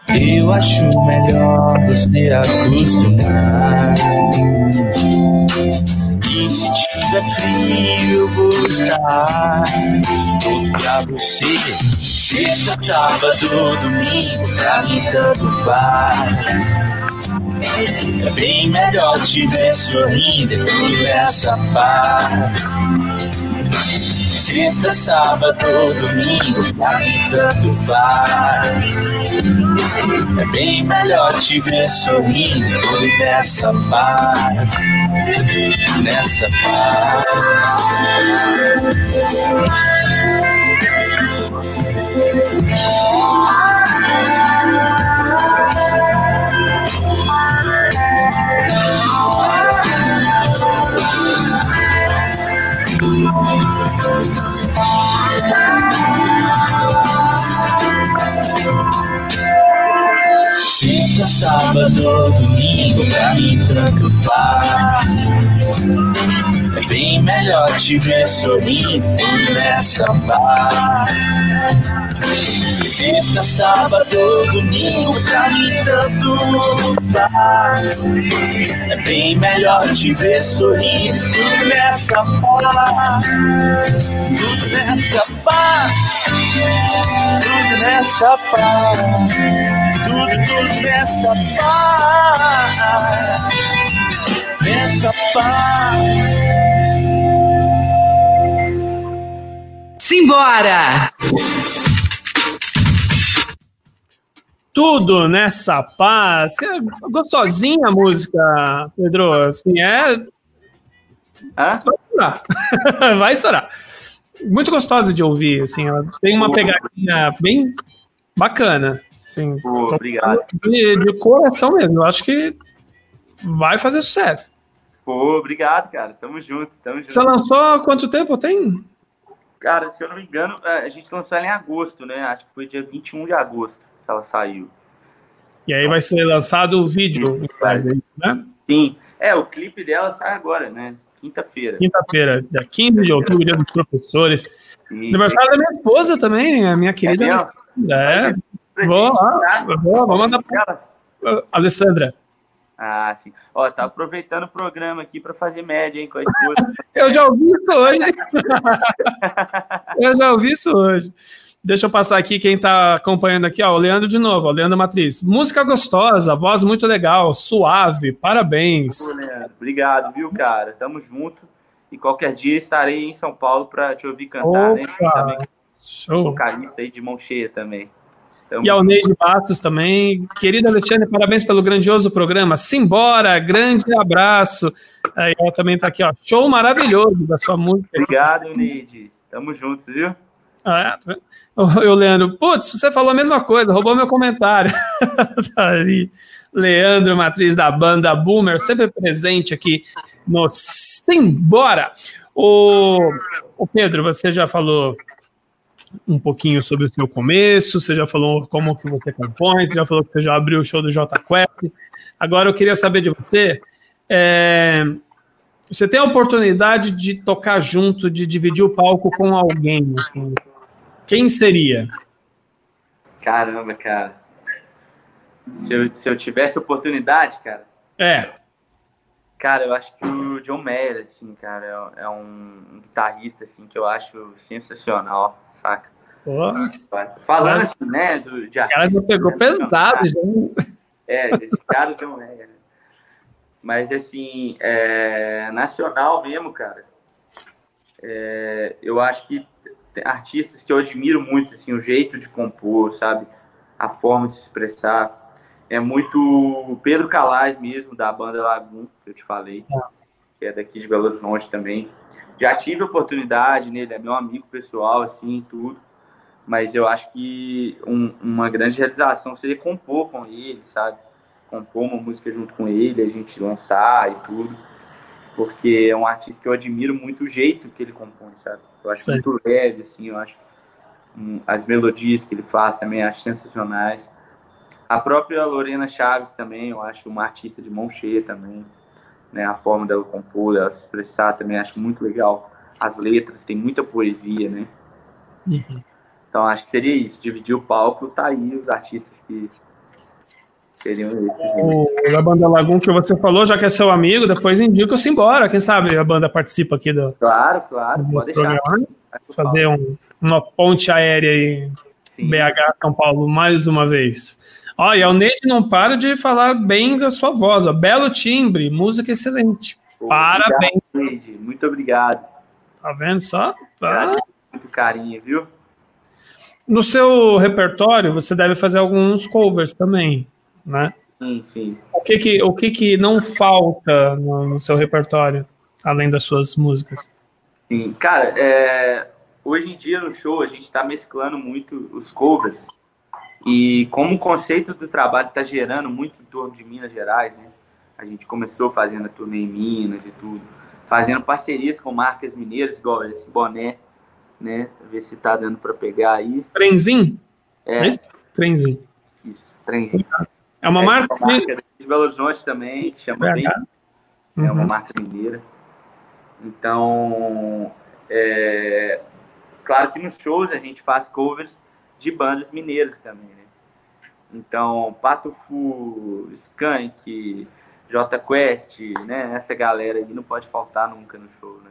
Eu acho melhor você acostumar. E se tiver frio, eu vou estar pra você. Sexta, sábado, domingo, pra mim tanto faz. É bem melhor te ver sorrindo e tudo essa paz. Sexta, sábado, domingo, pra mim tanto faz. É bem melhor te ver sorrindo nessa paz. Nessa paz. Sexta, sábado, domingo, pra mim tanto faz. É bem melhor te ver sorrindo nessa paz. Sexta, sábado, domingo, pra mim tanto faz. É bem melhor te ver sorrindo tudo nessa paz. Tudo nessa paz. Tudo nessa paz. Tudo, tudo nessa paz. Nessa paz. Simbora! Tudo nessa paz. É gostosinha a música, Pedro. Assim, é. Vai estourar. Vai estourar. Muito gostosa de ouvir, assim. Ela tem uma pegadinha bem bacana. Assim, obrigado. De, de, coração mesmo. Eu acho que vai fazer sucesso. Pô, obrigado, cara. Tamo junto, tamo junto. Você lançou há quanto tempo tem? Cara, se eu não me engano, é, a gente lançou ela em agosto, né? Acho que foi dia 21 de agosto que ela saiu. E aí vai ser lançado o vídeo, né? Sim. É, o clipe dela sai agora, né? Quinta-feira. Quinta-feira, dia 15 de outubro, dia dos professores. Sim. Aniversário da minha esposa também, a minha querida. É, é. Vou lá, vou, vou mandar pra Alessandra. Ah, sim. Ó, tá aproveitando o programa aqui para fazer média, hein, com a esposa. eu já ouvi isso hoje. eu já ouvi isso hoje. Deixa eu passar aqui quem está acompanhando aqui, ó, o Leandro de novo, o Leandro Matriz. Música gostosa, voz muito legal, suave, parabéns. Pô, Leandro, obrigado, viu, cara? Tamo junto. E qualquer dia estarei em São Paulo para te ouvir cantar, né? Opa, né? Show. Vocalista aí de mão cheia também. Tamo e ao Neide Passos também. Querido Alexandre, parabéns pelo grandioso programa. Simbora, grande abraço. Aí ela também está aqui, ó. Show maravilhoso da sua música. Obrigado, Neide. Tamo juntos, viu? Ah, é, eu, Leandro, putz, você falou a mesma coisa, roubou meu comentário. tá ali. Leandro, matriz da banda Boomer, sempre presente aqui no Simbora. O, o Pedro, você já falou um pouquinho sobre o seu começo, você já falou como que você compõe, você já falou que você já abriu o show do J Quest. Agora eu queria saber de você, é, você tem a oportunidade de tocar junto, de dividir o palco com alguém, assim, quem seria? Caramba, cara. Se eu, se eu tivesse oportunidade, cara. É. Cara, eu acho que o John Mayer, assim, cara, é, é um guitarrista, assim, que eu acho sensacional, saca? Porra. Falando assim, né, do, de artista, cara já pegou né, pesado, já. É, dedicado ao John Mayer. Mas, assim, é, nacional mesmo, cara, é, eu acho que artistas que eu admiro muito, assim, o jeito de compor, sabe? A forma de se expressar. É muito Pedro Calais mesmo, da banda Lagoon, que eu te falei, é. que é daqui de Belo Horizonte também. Já tive oportunidade nele, é meu amigo pessoal, assim, tudo. Mas eu acho que um, uma grande realização seria compor com ele, sabe? Compor uma música junto com ele, a gente lançar e tudo porque é um artista que eu admiro muito o jeito que ele compõe, sabe? Eu acho Sim. muito leve, assim, eu acho um, as melodias que ele faz também acho sensacionais. A própria Lorena Chaves também, eu acho uma artista de mão cheia também, né? A forma dela compor, dela se expressar também acho muito legal. As letras, tem muita poesia, né? Uhum. Então acho que seria isso, dividir o palco, tá aí os artistas que seriam esses. O, a banda Lagoon que você falou, já que é seu amigo, depois indica-se embora. Quem sabe a banda participa aqui do. Claro, claro, pode deixar. Fazer um, uma ponte aérea aí, sim, BH, sim. São Paulo, mais uma vez. Olha, o Neide não para de falar bem da sua voz. Ó. Belo timbre, música excelente. Pô, Parabéns. Obrigado, Neide. Muito obrigado. Tá vendo só? Tá. Muito carinho, viu? No seu repertório, você deve fazer alguns covers também né? Sim, sim. O que que, o que, que não falta no, no seu repertório, além das suas músicas? Sim, cara, é, hoje em dia no show a gente está mesclando muito os covers e como o conceito do trabalho está gerando muito em torno de Minas Gerais, né? A gente começou fazendo a turnê em Minas e tudo, fazendo parcerias com marcas mineiras, igual esse boné, né? Ver se tá dando para pegar aí. Trenzinho? É. é isso? Trenzinho. Isso, trenzinho. É uma é marca, uma marca de Belo Horizonte também, que chama bem. Uhum. É uma uhum. marca mineira. Então, é, claro que nos shows a gente faz covers de bandas mineiras também, né? Então, Pato Fu, Skank, J Quest, né? Essa galera aí não pode faltar nunca no show, né?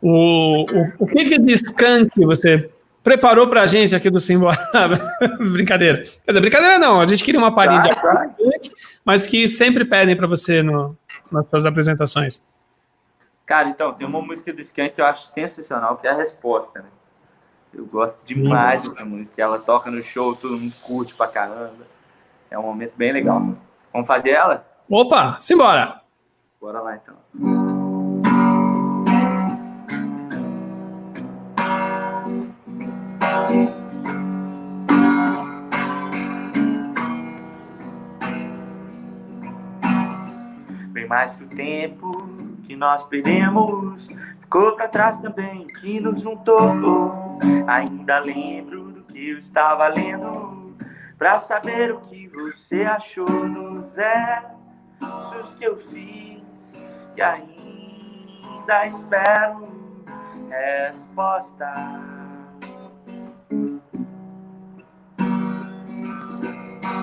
O, o, o que, que de Skank você preparou pra gente aqui do Simbora. brincadeira. Quer dizer, brincadeira não, a gente queria uma palhinha de tá. mas que sempre pedem para você no, nas suas apresentações. Cara, então, tem uma música do Skank que eu acho sensacional, que é a resposta, né? Eu gosto demais hum. dessa música. Ela toca no show, todo mundo curte pra caramba. É um momento bem legal. Hum. Vamos fazer ela? Opa, simbora! Bora lá, então. Mais que o tempo que nós perdemos, ficou para trás também o que nos juntou. Ainda lembro do que eu estava lendo pra saber o que você achou nos versos que eu fiz, que ainda espero resposta.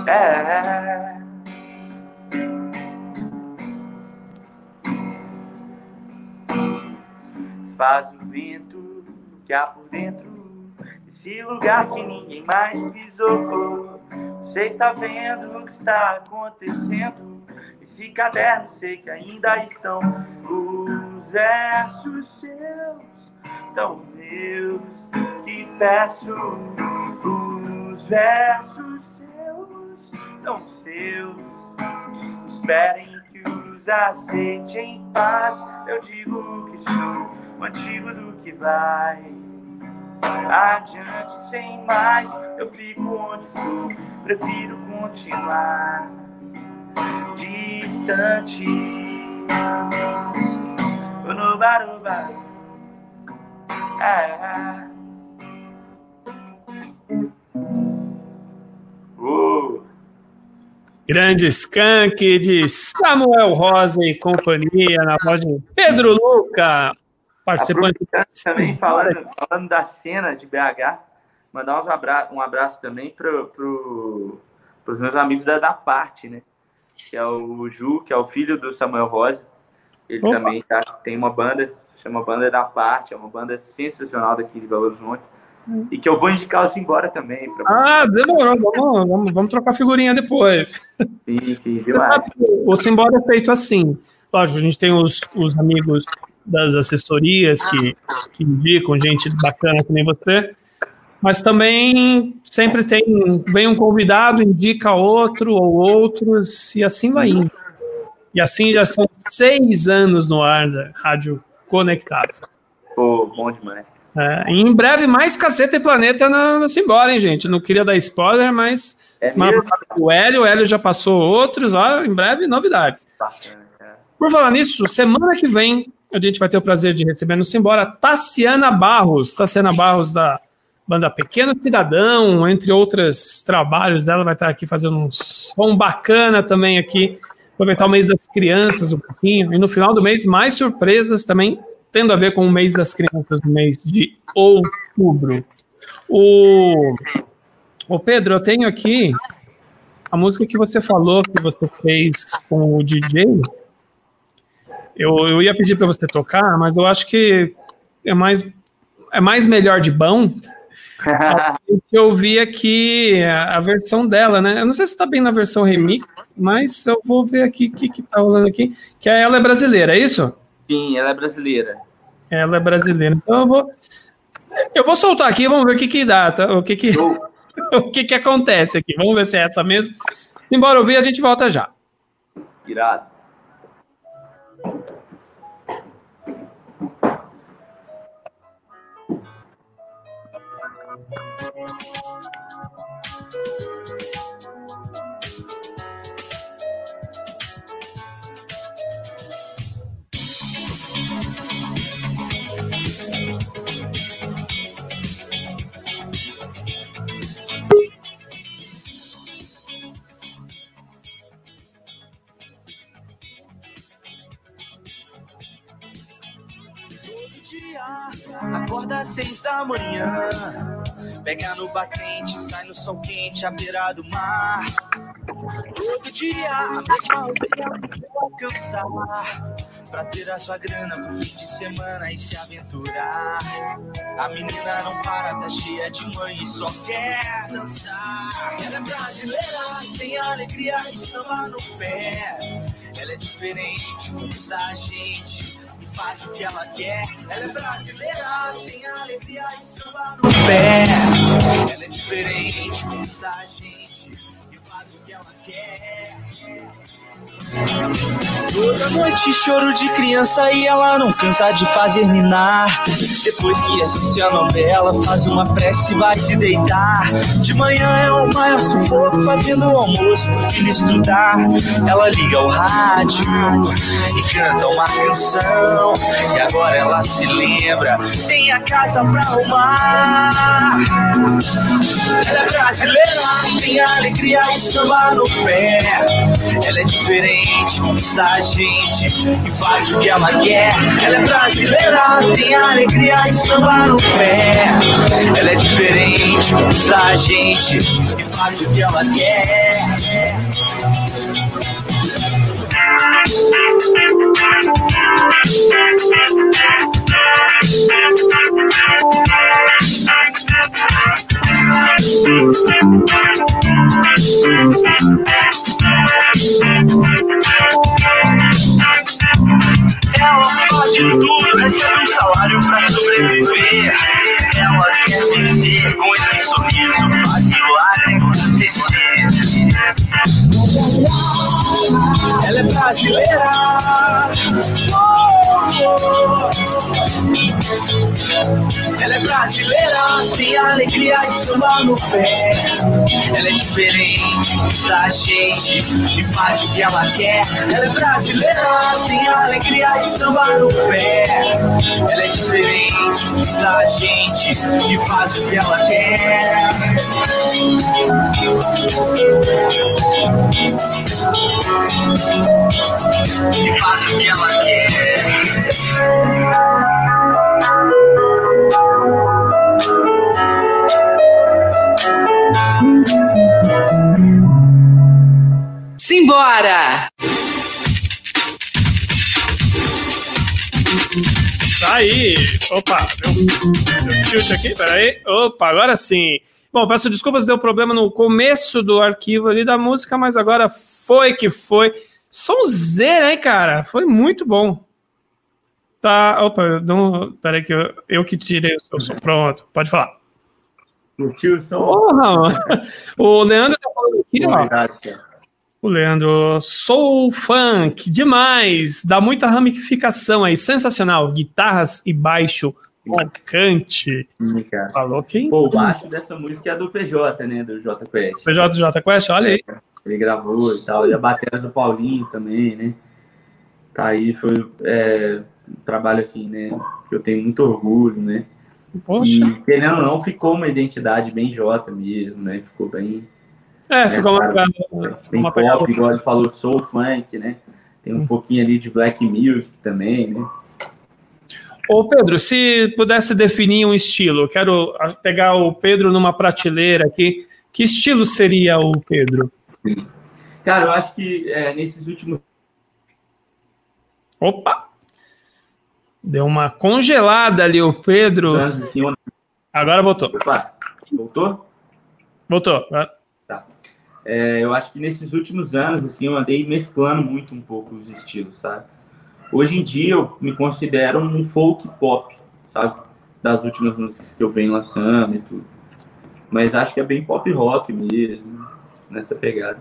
É. Faz o vento que há por dentro esse lugar que ninguém mais pisou. Você está vendo o que está acontecendo? Esse caderno sei que ainda estão os versos seus, tão meus, que peço os versos seus, tão seus. Esperem que os aceite em paz. Eu digo que sou o antigo do que vai adiante sem mais. Eu fico onde for, prefiro continuar distante. No baruba. É. Uh. Grande skunk de Samuel Rosa e companhia, na voz de Pedro Luca, participante. também, falando, falando da cena de BH, mandar uns abra um abraço também para pro, os meus amigos da, da parte, né? Que é o Ju, que é o filho do Samuel Rosa. Ele Opa. também tá, tem uma banda, chama Banda da Parte, é uma banda sensacional daqui de Belo Horizonte. Hum. E que eu vou indicar os embora também. Ah, demorou, vamos, vamos, vamos trocar figurinha depois. Sim, sim, Você sabe, o Simbora é feito assim. Lógico, a gente tem os, os amigos das assessorias que, que indicam gente bacana que nem você, mas também sempre tem, vem um convidado, indica outro ou outros, e assim vai indo. E assim já são seis anos no ar da Rádio Conectados. Pô, bom demais. É, em breve, mais Caceta e Planeta no, no Simbora, hein, gente? Não queria dar spoiler, mas é o Hélio, o Hélio já passou outros, ó, em breve, novidades. Por falar nisso, semana que vem a gente vai ter o prazer de receber no Simbora Tassiana Barros, Tassiana Barros da banda Pequeno Cidadão, entre outros trabalhos dela, vai estar aqui fazendo um som bacana também aqui, aproveitar o mês das crianças um pouquinho, e no final do mês mais surpresas também, tendo a ver com o mês das crianças, no mês de outubro. O, o Pedro, eu tenho aqui a música que você falou que você fez com o DJ, eu, eu ia pedir para você tocar, mas eu acho que é mais, é mais melhor de bom. eu vi aqui a, a, versão dela, né? Eu não sei se está bem na versão remix, mas eu vou ver aqui o que, que tá rolando aqui. Que é ela é brasileira, é isso? Sim, ela é brasileira. Ela é brasileira. Então eu vou. Eu vou soltar aqui, vamos ver o que, que dá, tá? O que que, o que, que acontece aqui. Vamos ver se é essa mesmo. Embora ouvir, a gente volta já. Irado. Thank you. Acorda às seis da manhã, pega no batente, sai no sol quente à beira do mar. Todo dia a mesma rotina alcançar. Pra ter a sua grana pro fim de semana e se aventurar. A menina não para, tá cheia de mãe e só quer dançar. Ela é brasileira, tem alegria e samba no pé. Ela é diferente, conquista a gente faz o que ela quer. Ela é brasileira, tem alegria e samba no pé. Ela é diferente, conquista a gente. Toda noite choro de criança e ela não cansa de fazer ninar. Depois que assiste a novela, faz uma prece e vai se deitar. De manhã é o maior sufoco, fazendo o almoço pro filho estudar. Ela liga o rádio e canta uma canção. E agora ela se lembra, tem a casa pra arrumar. Ela é brasileira, tem alegria e samba no pé. Ela é diferente, conquista a gente e faz o que ela quer. Ela é brasileira, tem alegria e samba no pé. Ela é diferente, conquista a gente e faz o que ela quer. Ela faz de tudo, recebe um salário pra sobreviver. Ela quer vencer com esse sorriso, faz milagre acontecer. Ela é brasileira. Ela é brasileira, tem alegria e samba no pé. Ela é diferente, conquista a gente e faz o que ela quer. Ela é brasileira, tem alegria e samba no pé. Ela é diferente, conquista a gente e faz o que ela quer. E faz o que ela quer. Simbora! Tá aí. Opa, deu, deu tilt aqui, peraí. Opa, agora sim. Bom, peço desculpas, deu problema no começo do arquivo ali da música, mas agora foi que foi. Sonzeira, hein, cara? Foi muito bom. Tá, opa, não, peraí que eu, eu que tirei o seu som. Pronto, pode falar. Curtiu o som? Porra, mano. O Leandro tá falando aqui, ó. O Leandro, soul funk, demais, dá muita ramificação aí, sensacional, guitarras e baixo marcante. Cara. Falou quem? Pô, o baixo dessa música é do PJ, né? Do J Quest. PJ Quest, olha aí. Ele gravou e tal. E a bateria do Paulinho também, né? Tá aí, foi é, um trabalho assim, né? Que eu tenho muito orgulho, né? Poxa. E querendo ou não, ficou uma identidade bem J mesmo, né? Ficou bem. É, ficou uma pegada. ficou Tem uma pop, igual ele falou, soul funk, né? Tem um pouquinho ali de black music também, né? Ô, Pedro, se pudesse definir um estilo, quero pegar o Pedro numa prateleira aqui. Que estilo seria o Pedro? Cara, eu acho que é, nesses últimos Opa! Deu uma congelada ali o Pedro. Agora voltou. Opa, voltou? Voltou. É, eu acho que nesses últimos anos, assim, eu andei mesclando muito um pouco os estilos, sabe? Hoje em dia eu me considero um folk pop, sabe? Das últimas músicas que eu venho lançando e tudo. Mas acho que é bem pop rock mesmo, nessa pegada.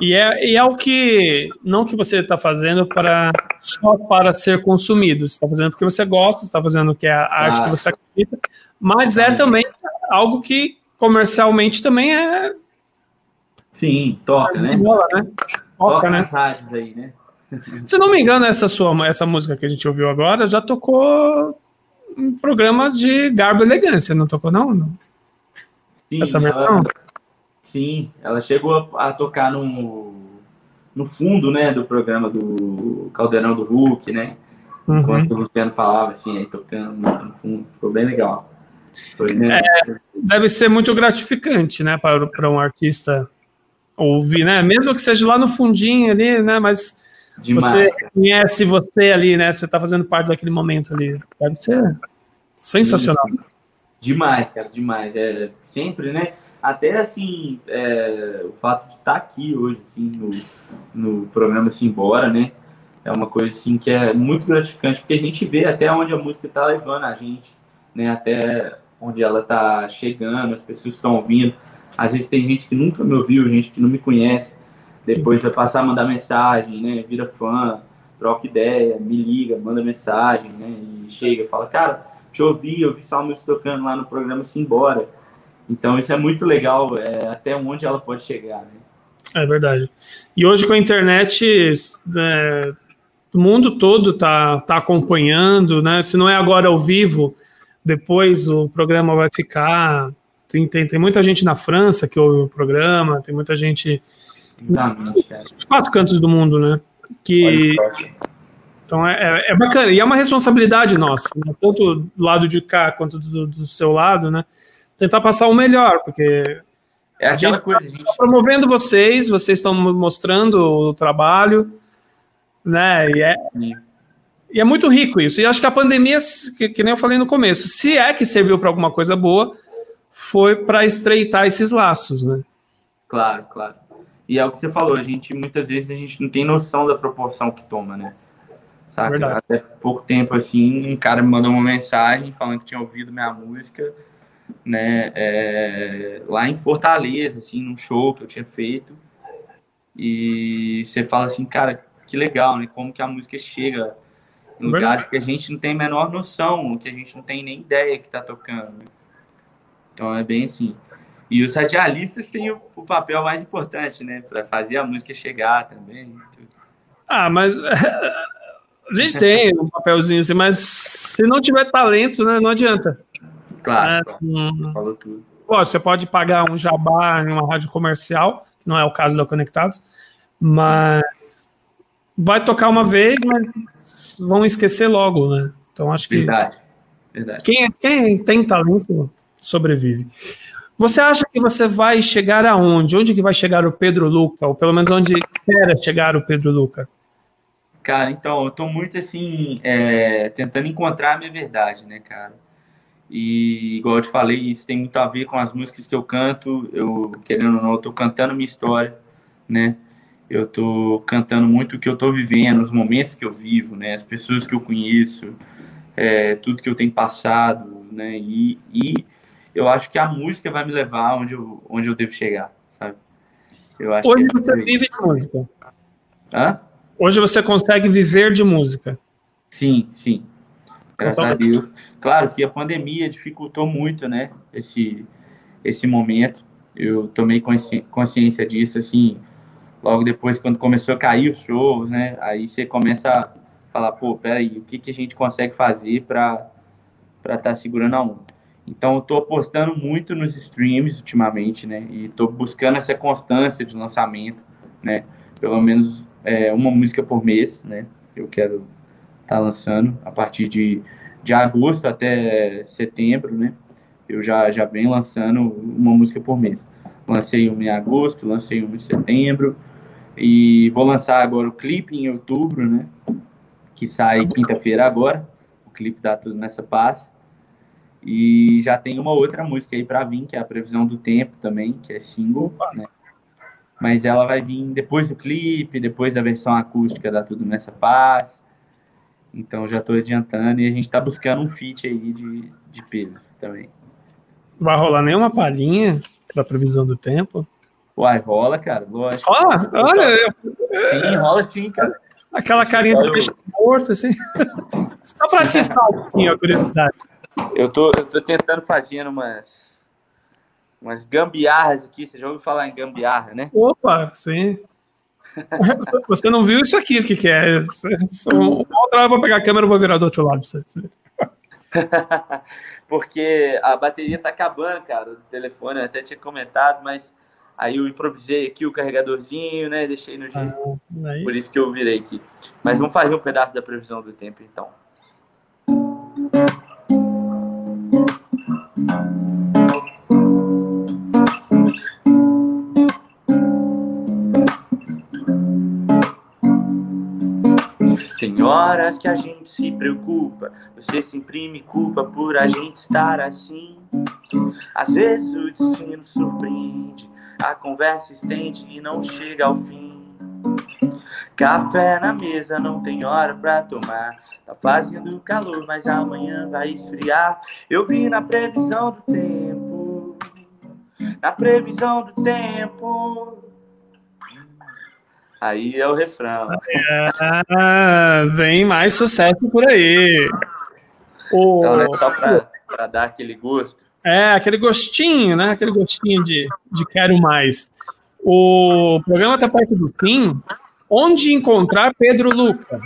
E é, e é o que não que você está fazendo para só para ser consumido. Você está fazendo porque você gosta, você está fazendo o que é a arte Ah. que você acredita, mas é também algo que comercialmente também é Sim, toca, né? desenrola, né? Toca, Toca né? aí, né? Se não me engano, essa sua essa música que a gente ouviu agora já tocou um programa de garbo e elegância, não tocou não? Não. Sim, Essa ela, versão? sim, ela chegou a, a tocar no, no fundo, né, do programa do Caldeirão do Hulk, né? Uhum. Enquanto o Luciano falava, assim, aí tocando no fundo, ficou bem legal. Foi, né? Deve ser muito gratificante, né, para, para um artista ouvir, né? Mesmo que seja lá no fundinho ali, né? Mas demais. você conhece você ali, né? Você está fazendo parte daquele momento ali. Deve ser sensacional. Demais, cara, demais. É, sempre, né? Até assim, é, o fato de estar aqui hoje, assim, no, no programa Simbora, né? É uma coisa assim que é muito gratificante, porque a gente vê até onde a música está levando a gente, né? Até onde ela está chegando, as pessoas estão ouvindo. Às vezes tem gente que nunca me ouviu, gente que não me conhece, depois Sim. vai passar a mandar mensagem, né? Vira fã, troca ideia, me liga, manda mensagem, né? E chega, fala, cara, te ouvi, eu vi sua música tocando lá no programa Simbora. Então isso é muito legal, é, até onde ela pode chegar, né? É verdade. E hoje com a internet, é, o mundo todo tá, tá acompanhando, né? Se não é agora ao vivo, depois o programa vai ficar. Tem, tem, tem muita gente na França que ouve o programa, tem muita gente. Nos quatro cantos do mundo, né? Que. Então é, é, é, bacana. E é uma responsabilidade nossa, né? tanto do lado de cá quanto do, do seu lado, né? Tentar passar o melhor, porque é a gente coisa, está gente... promovendo vocês, vocês estão mostrando o trabalho, né? E é, e é muito rico isso. E acho que a pandemia, que, que nem eu falei no começo, se é que serviu para alguma coisa boa, foi para estreitar esses laços, né? Claro, claro. E é o que você falou, a gente muitas vezes a gente não tem noção da proporção que toma, né? Saca? Verdade. Até pouco tempo, assim, um cara me mandou uma mensagem falando que tinha ouvido minha música, né? É, lá em Fortaleza, assim, num show que eu tinha feito. E você fala assim, cara, que legal, né? Como que a música chega em lugares Verdade. que a gente não tem a menor noção, que a gente não tem nem ideia que tá tocando. Então é bem assim. E os radialistas têm o, o papel mais importante, né? Para fazer a música chegar também. Ah, mas a gente tem um papelzinho assim, mas se não tiver talento, né, não adianta. Claro, é, claro. Hum, falou tudo. Pô, você pode pagar um jabá em uma rádio comercial, que não é o caso da Conectados, mas vai tocar uma vez, mas vão esquecer logo, né? Então acho que verdade, verdade. Quem, quem tem talento sobrevive. Você acha que você vai chegar aonde? Onde que vai chegar o Pedro Luca? Ou pelo menos onde espera chegar o Pedro Luca? Cara, então, eu tô muito assim, é, tentando encontrar a minha verdade, né, cara? E, igual eu te falei, isso tem muito a ver com as músicas que eu canto. Eu, querendo ou não, eu tô cantando minha história, né? Eu tô cantando muito o que eu tô vivendo, os momentos que eu vivo, né? As pessoas que eu conheço, é, tudo que eu tenho passado, né? E, e eu acho que a música vai me levar onde eu, onde eu devo chegar, sabe? Eu acho Hoje você é vive de música. Hã? Hoje você consegue viver de música. Sim, sim. Graças então, a Deus. Claro que a pandemia dificultou muito, né? Esse, esse momento. Eu tomei consci, consciência disso, assim, logo depois, quando começou a cair os shows, né? Aí você começa a falar, pô, peraí, o que, que a gente consegue fazer para estar tá segurando a onda? Então, eu tô apostando muito nos streams ultimamente, né? E tô buscando essa constância de lançamento, né? Pelo menos é, uma música por mês, né? Eu quero estar tá lançando a partir de, de agosto até setembro, né? Eu já, já venho lançando uma música por mês. Lancei uma em agosto, lancei uma em setembro e vou lançar agora o clipe em outubro, né? Que sai quinta-feira agora. O clipe dá tudo nessa paz. E já tem uma outra música aí para vir, que é a Previsão do Tempo também, que é single, né? mas ela vai vir depois do clipe, depois da versão acústica da Tudo Nessa Paz. Então já estou adiantando e a gente está buscando um feat aí de, de Pedro também. Vai rolar nenhuma palhinha da previsão do tempo? Uai, rola, cara, lógico. Rola? Olha, sim, rola sim, cara. Aquela carinha do peixe morto, assim. Só para atiçar um pouquinho a curiosidade. Eu tô, eu tô tentando fazer umas umas gambiarras aqui. Você já ouviu falar em gambiarra, né? Opa, sim. Você não viu isso aqui, o que, que é? Uma outra hora eu vou pegar a câmera e vou virar do outro lado você. Porque a bateria tá acabando, cara, do telefone, eu até tinha comentado, mas aí eu improvisei aqui o carregadorzinho, né? Deixei no jeito. Ah, Por isso que eu virei aqui. Mas vamos fazer um pedaço da previsão do tempo, então. Tem horas que a gente se preocupa, você se imprime culpa por a gente estar assim. Às vezes o destino surpreende, a conversa estende e não chega ao fim. Café na mesa, não tem hora pra tomar. Tá fazendo calor, mas amanhã vai esfriar. Eu vi na previsão do tempo na previsão do tempo. Aí é o refrão. Ah, vem mais sucesso por aí. O... Então, né, só para dar aquele gosto. É, aquele gostinho, né? Aquele gostinho de, de quero mais. O programa está perto do fim. Onde encontrar Pedro Luca?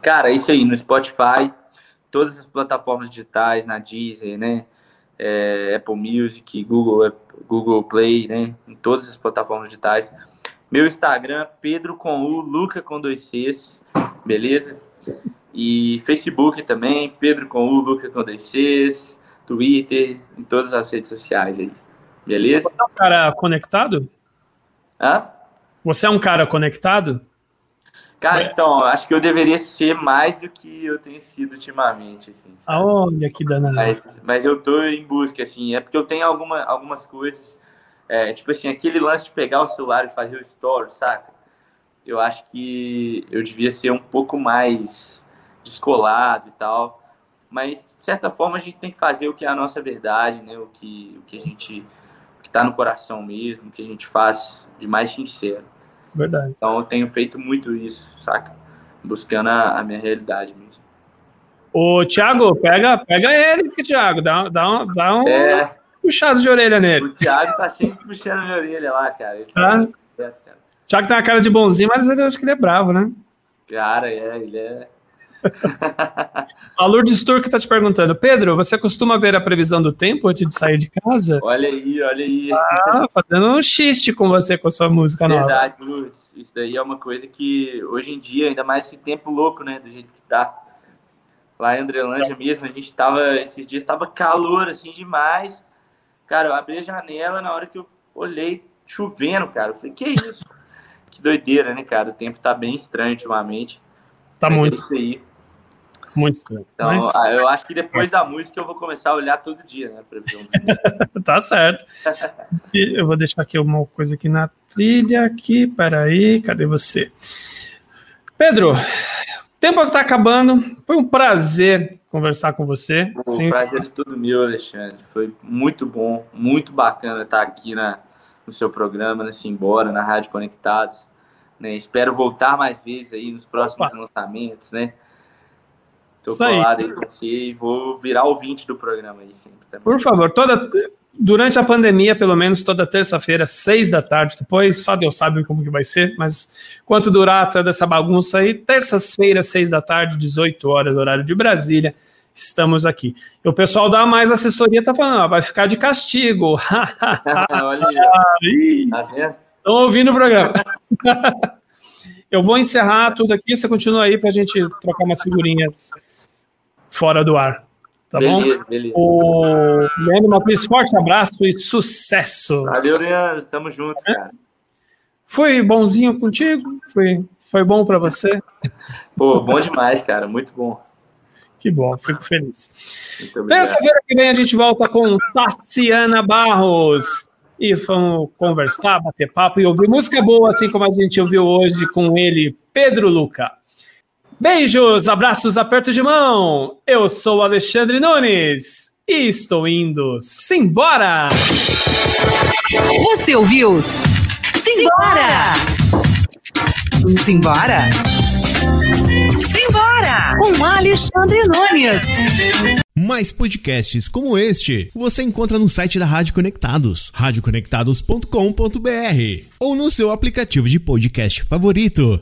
Cara, isso aí, no Spotify, todas as plataformas digitais, na Deezer, né? É, Apple Music, Google, Google Play, né? Em todas as plataformas digitais. Meu Instagram, Pedro com U, Luca com dois Cs, beleza? E Facebook também, Pedro com U, Luca com dois Cs, Twitter, em todas as redes sociais aí, beleza? Você é um cara conectado? Hã? Você é um cara conectado? Cara, então, acho que eu deveria ser mais do que eu tenho sido ultimamente, assim. Sabe? Olha que danado. Mas, mas, eu tô em busca, assim, é porque eu tenho alguma, algumas coisas, é, tipo assim, aquele lance de pegar o celular e fazer o story, saca? Eu acho que eu devia ser um pouco mais descolado e tal, mas de certa forma a gente tem que fazer o que é a nossa verdade, né? O que, o que a gente, o que tá no coração mesmo, o que a gente faz de mais sincero. Verdade. Então eu tenho feito muito isso, saca? Buscando a, a minha realidade mesmo. Ô, Thiago, pega, pega ele, Thiago. Dá, dá, dá um é, puxado de orelha nele. O Thiago tá sempre puxando de orelha lá, cara. Ele tá? tá Thiago tem uma cara de bonzinho, mas eu acho que ele é bravo, né? Cara, é, ele é. a Lourdes Turco está te perguntando, Pedro, você costuma ver a previsão do tempo antes de sair de casa? Olha aí, olha aí. Ah, fazendo um xiste com você com a sua música Verdade, nova. Verdade, Lourdes. Isso daí é uma coisa que hoje em dia, ainda mais esse tempo louco, né, do jeito que tá. Lá em Andrelândia mesmo, a gente tava, esses dias tava calor, assim, demais. Cara, eu abri a janela na hora que eu olhei chovendo, cara. Eu falei, que isso? que doideira, né, cara? O tempo tá bem estranho ultimamente. Tá Mas é muito. É isso aí. Muito estranho. Então, Mas... Ah, eu acho que depois da música eu vou começar a olhar todo dia, né? tá certo. eu vou deixar aqui uma coisa aqui na trilha aqui. Peraí, cadê você? Pedro, o tempo está acabando. Foi um prazer conversar com você. O Sim. prazer de tudo meu, Alexandre. Foi muito bom, muito bacana estar aqui na, no seu programa, na Simbora, na Rádio Conectados. Né? Espero voltar mais vezes aí nos próximos Opa. lançamentos, né? Tô colado aí com você e vou virar ouvinte do programa aí sempre. Também. Por favor, toda, durante a pandemia, pelo menos toda terça-feira, seis da tarde, depois só Deus sabe como que vai ser, mas quanto durar toda essa bagunça aí, terças-feiras, seis da tarde, 18 horas, horário de Brasília, estamos aqui. E o pessoal da Mais Assessoria tá falando, ó, vai ficar de castigo. Olha aí. Tá? Estão ouvindo o programa. Eu vou encerrar tudo aqui, você continua aí para a gente trocar umas figurinhas fora do ar. Tá beleza, bom? Beleza. O Leandro Matriz, forte abraço e sucesso. Valeu, Leandro. Tamo junto, é? cara. Foi bonzinho contigo? Foi, foi bom para você? Pô, bom demais, cara. Muito bom. Que bom, fico feliz. Terça-feira que vem a gente volta com Tassiana Barros. E vamos conversar, bater papo e ouvir música boa, assim como a gente ouviu hoje com ele, Pedro Luca. Beijos, abraços, aperto de mão. Eu sou Alexandre Nunes e estou indo simbora. Você ouviu? Simbora! Simbora! Simbora! Com Alexandre Nunes. Mais podcasts como este você encontra no site da Rádio Conectados, radioconectados.com.br ou no seu aplicativo de podcast favorito.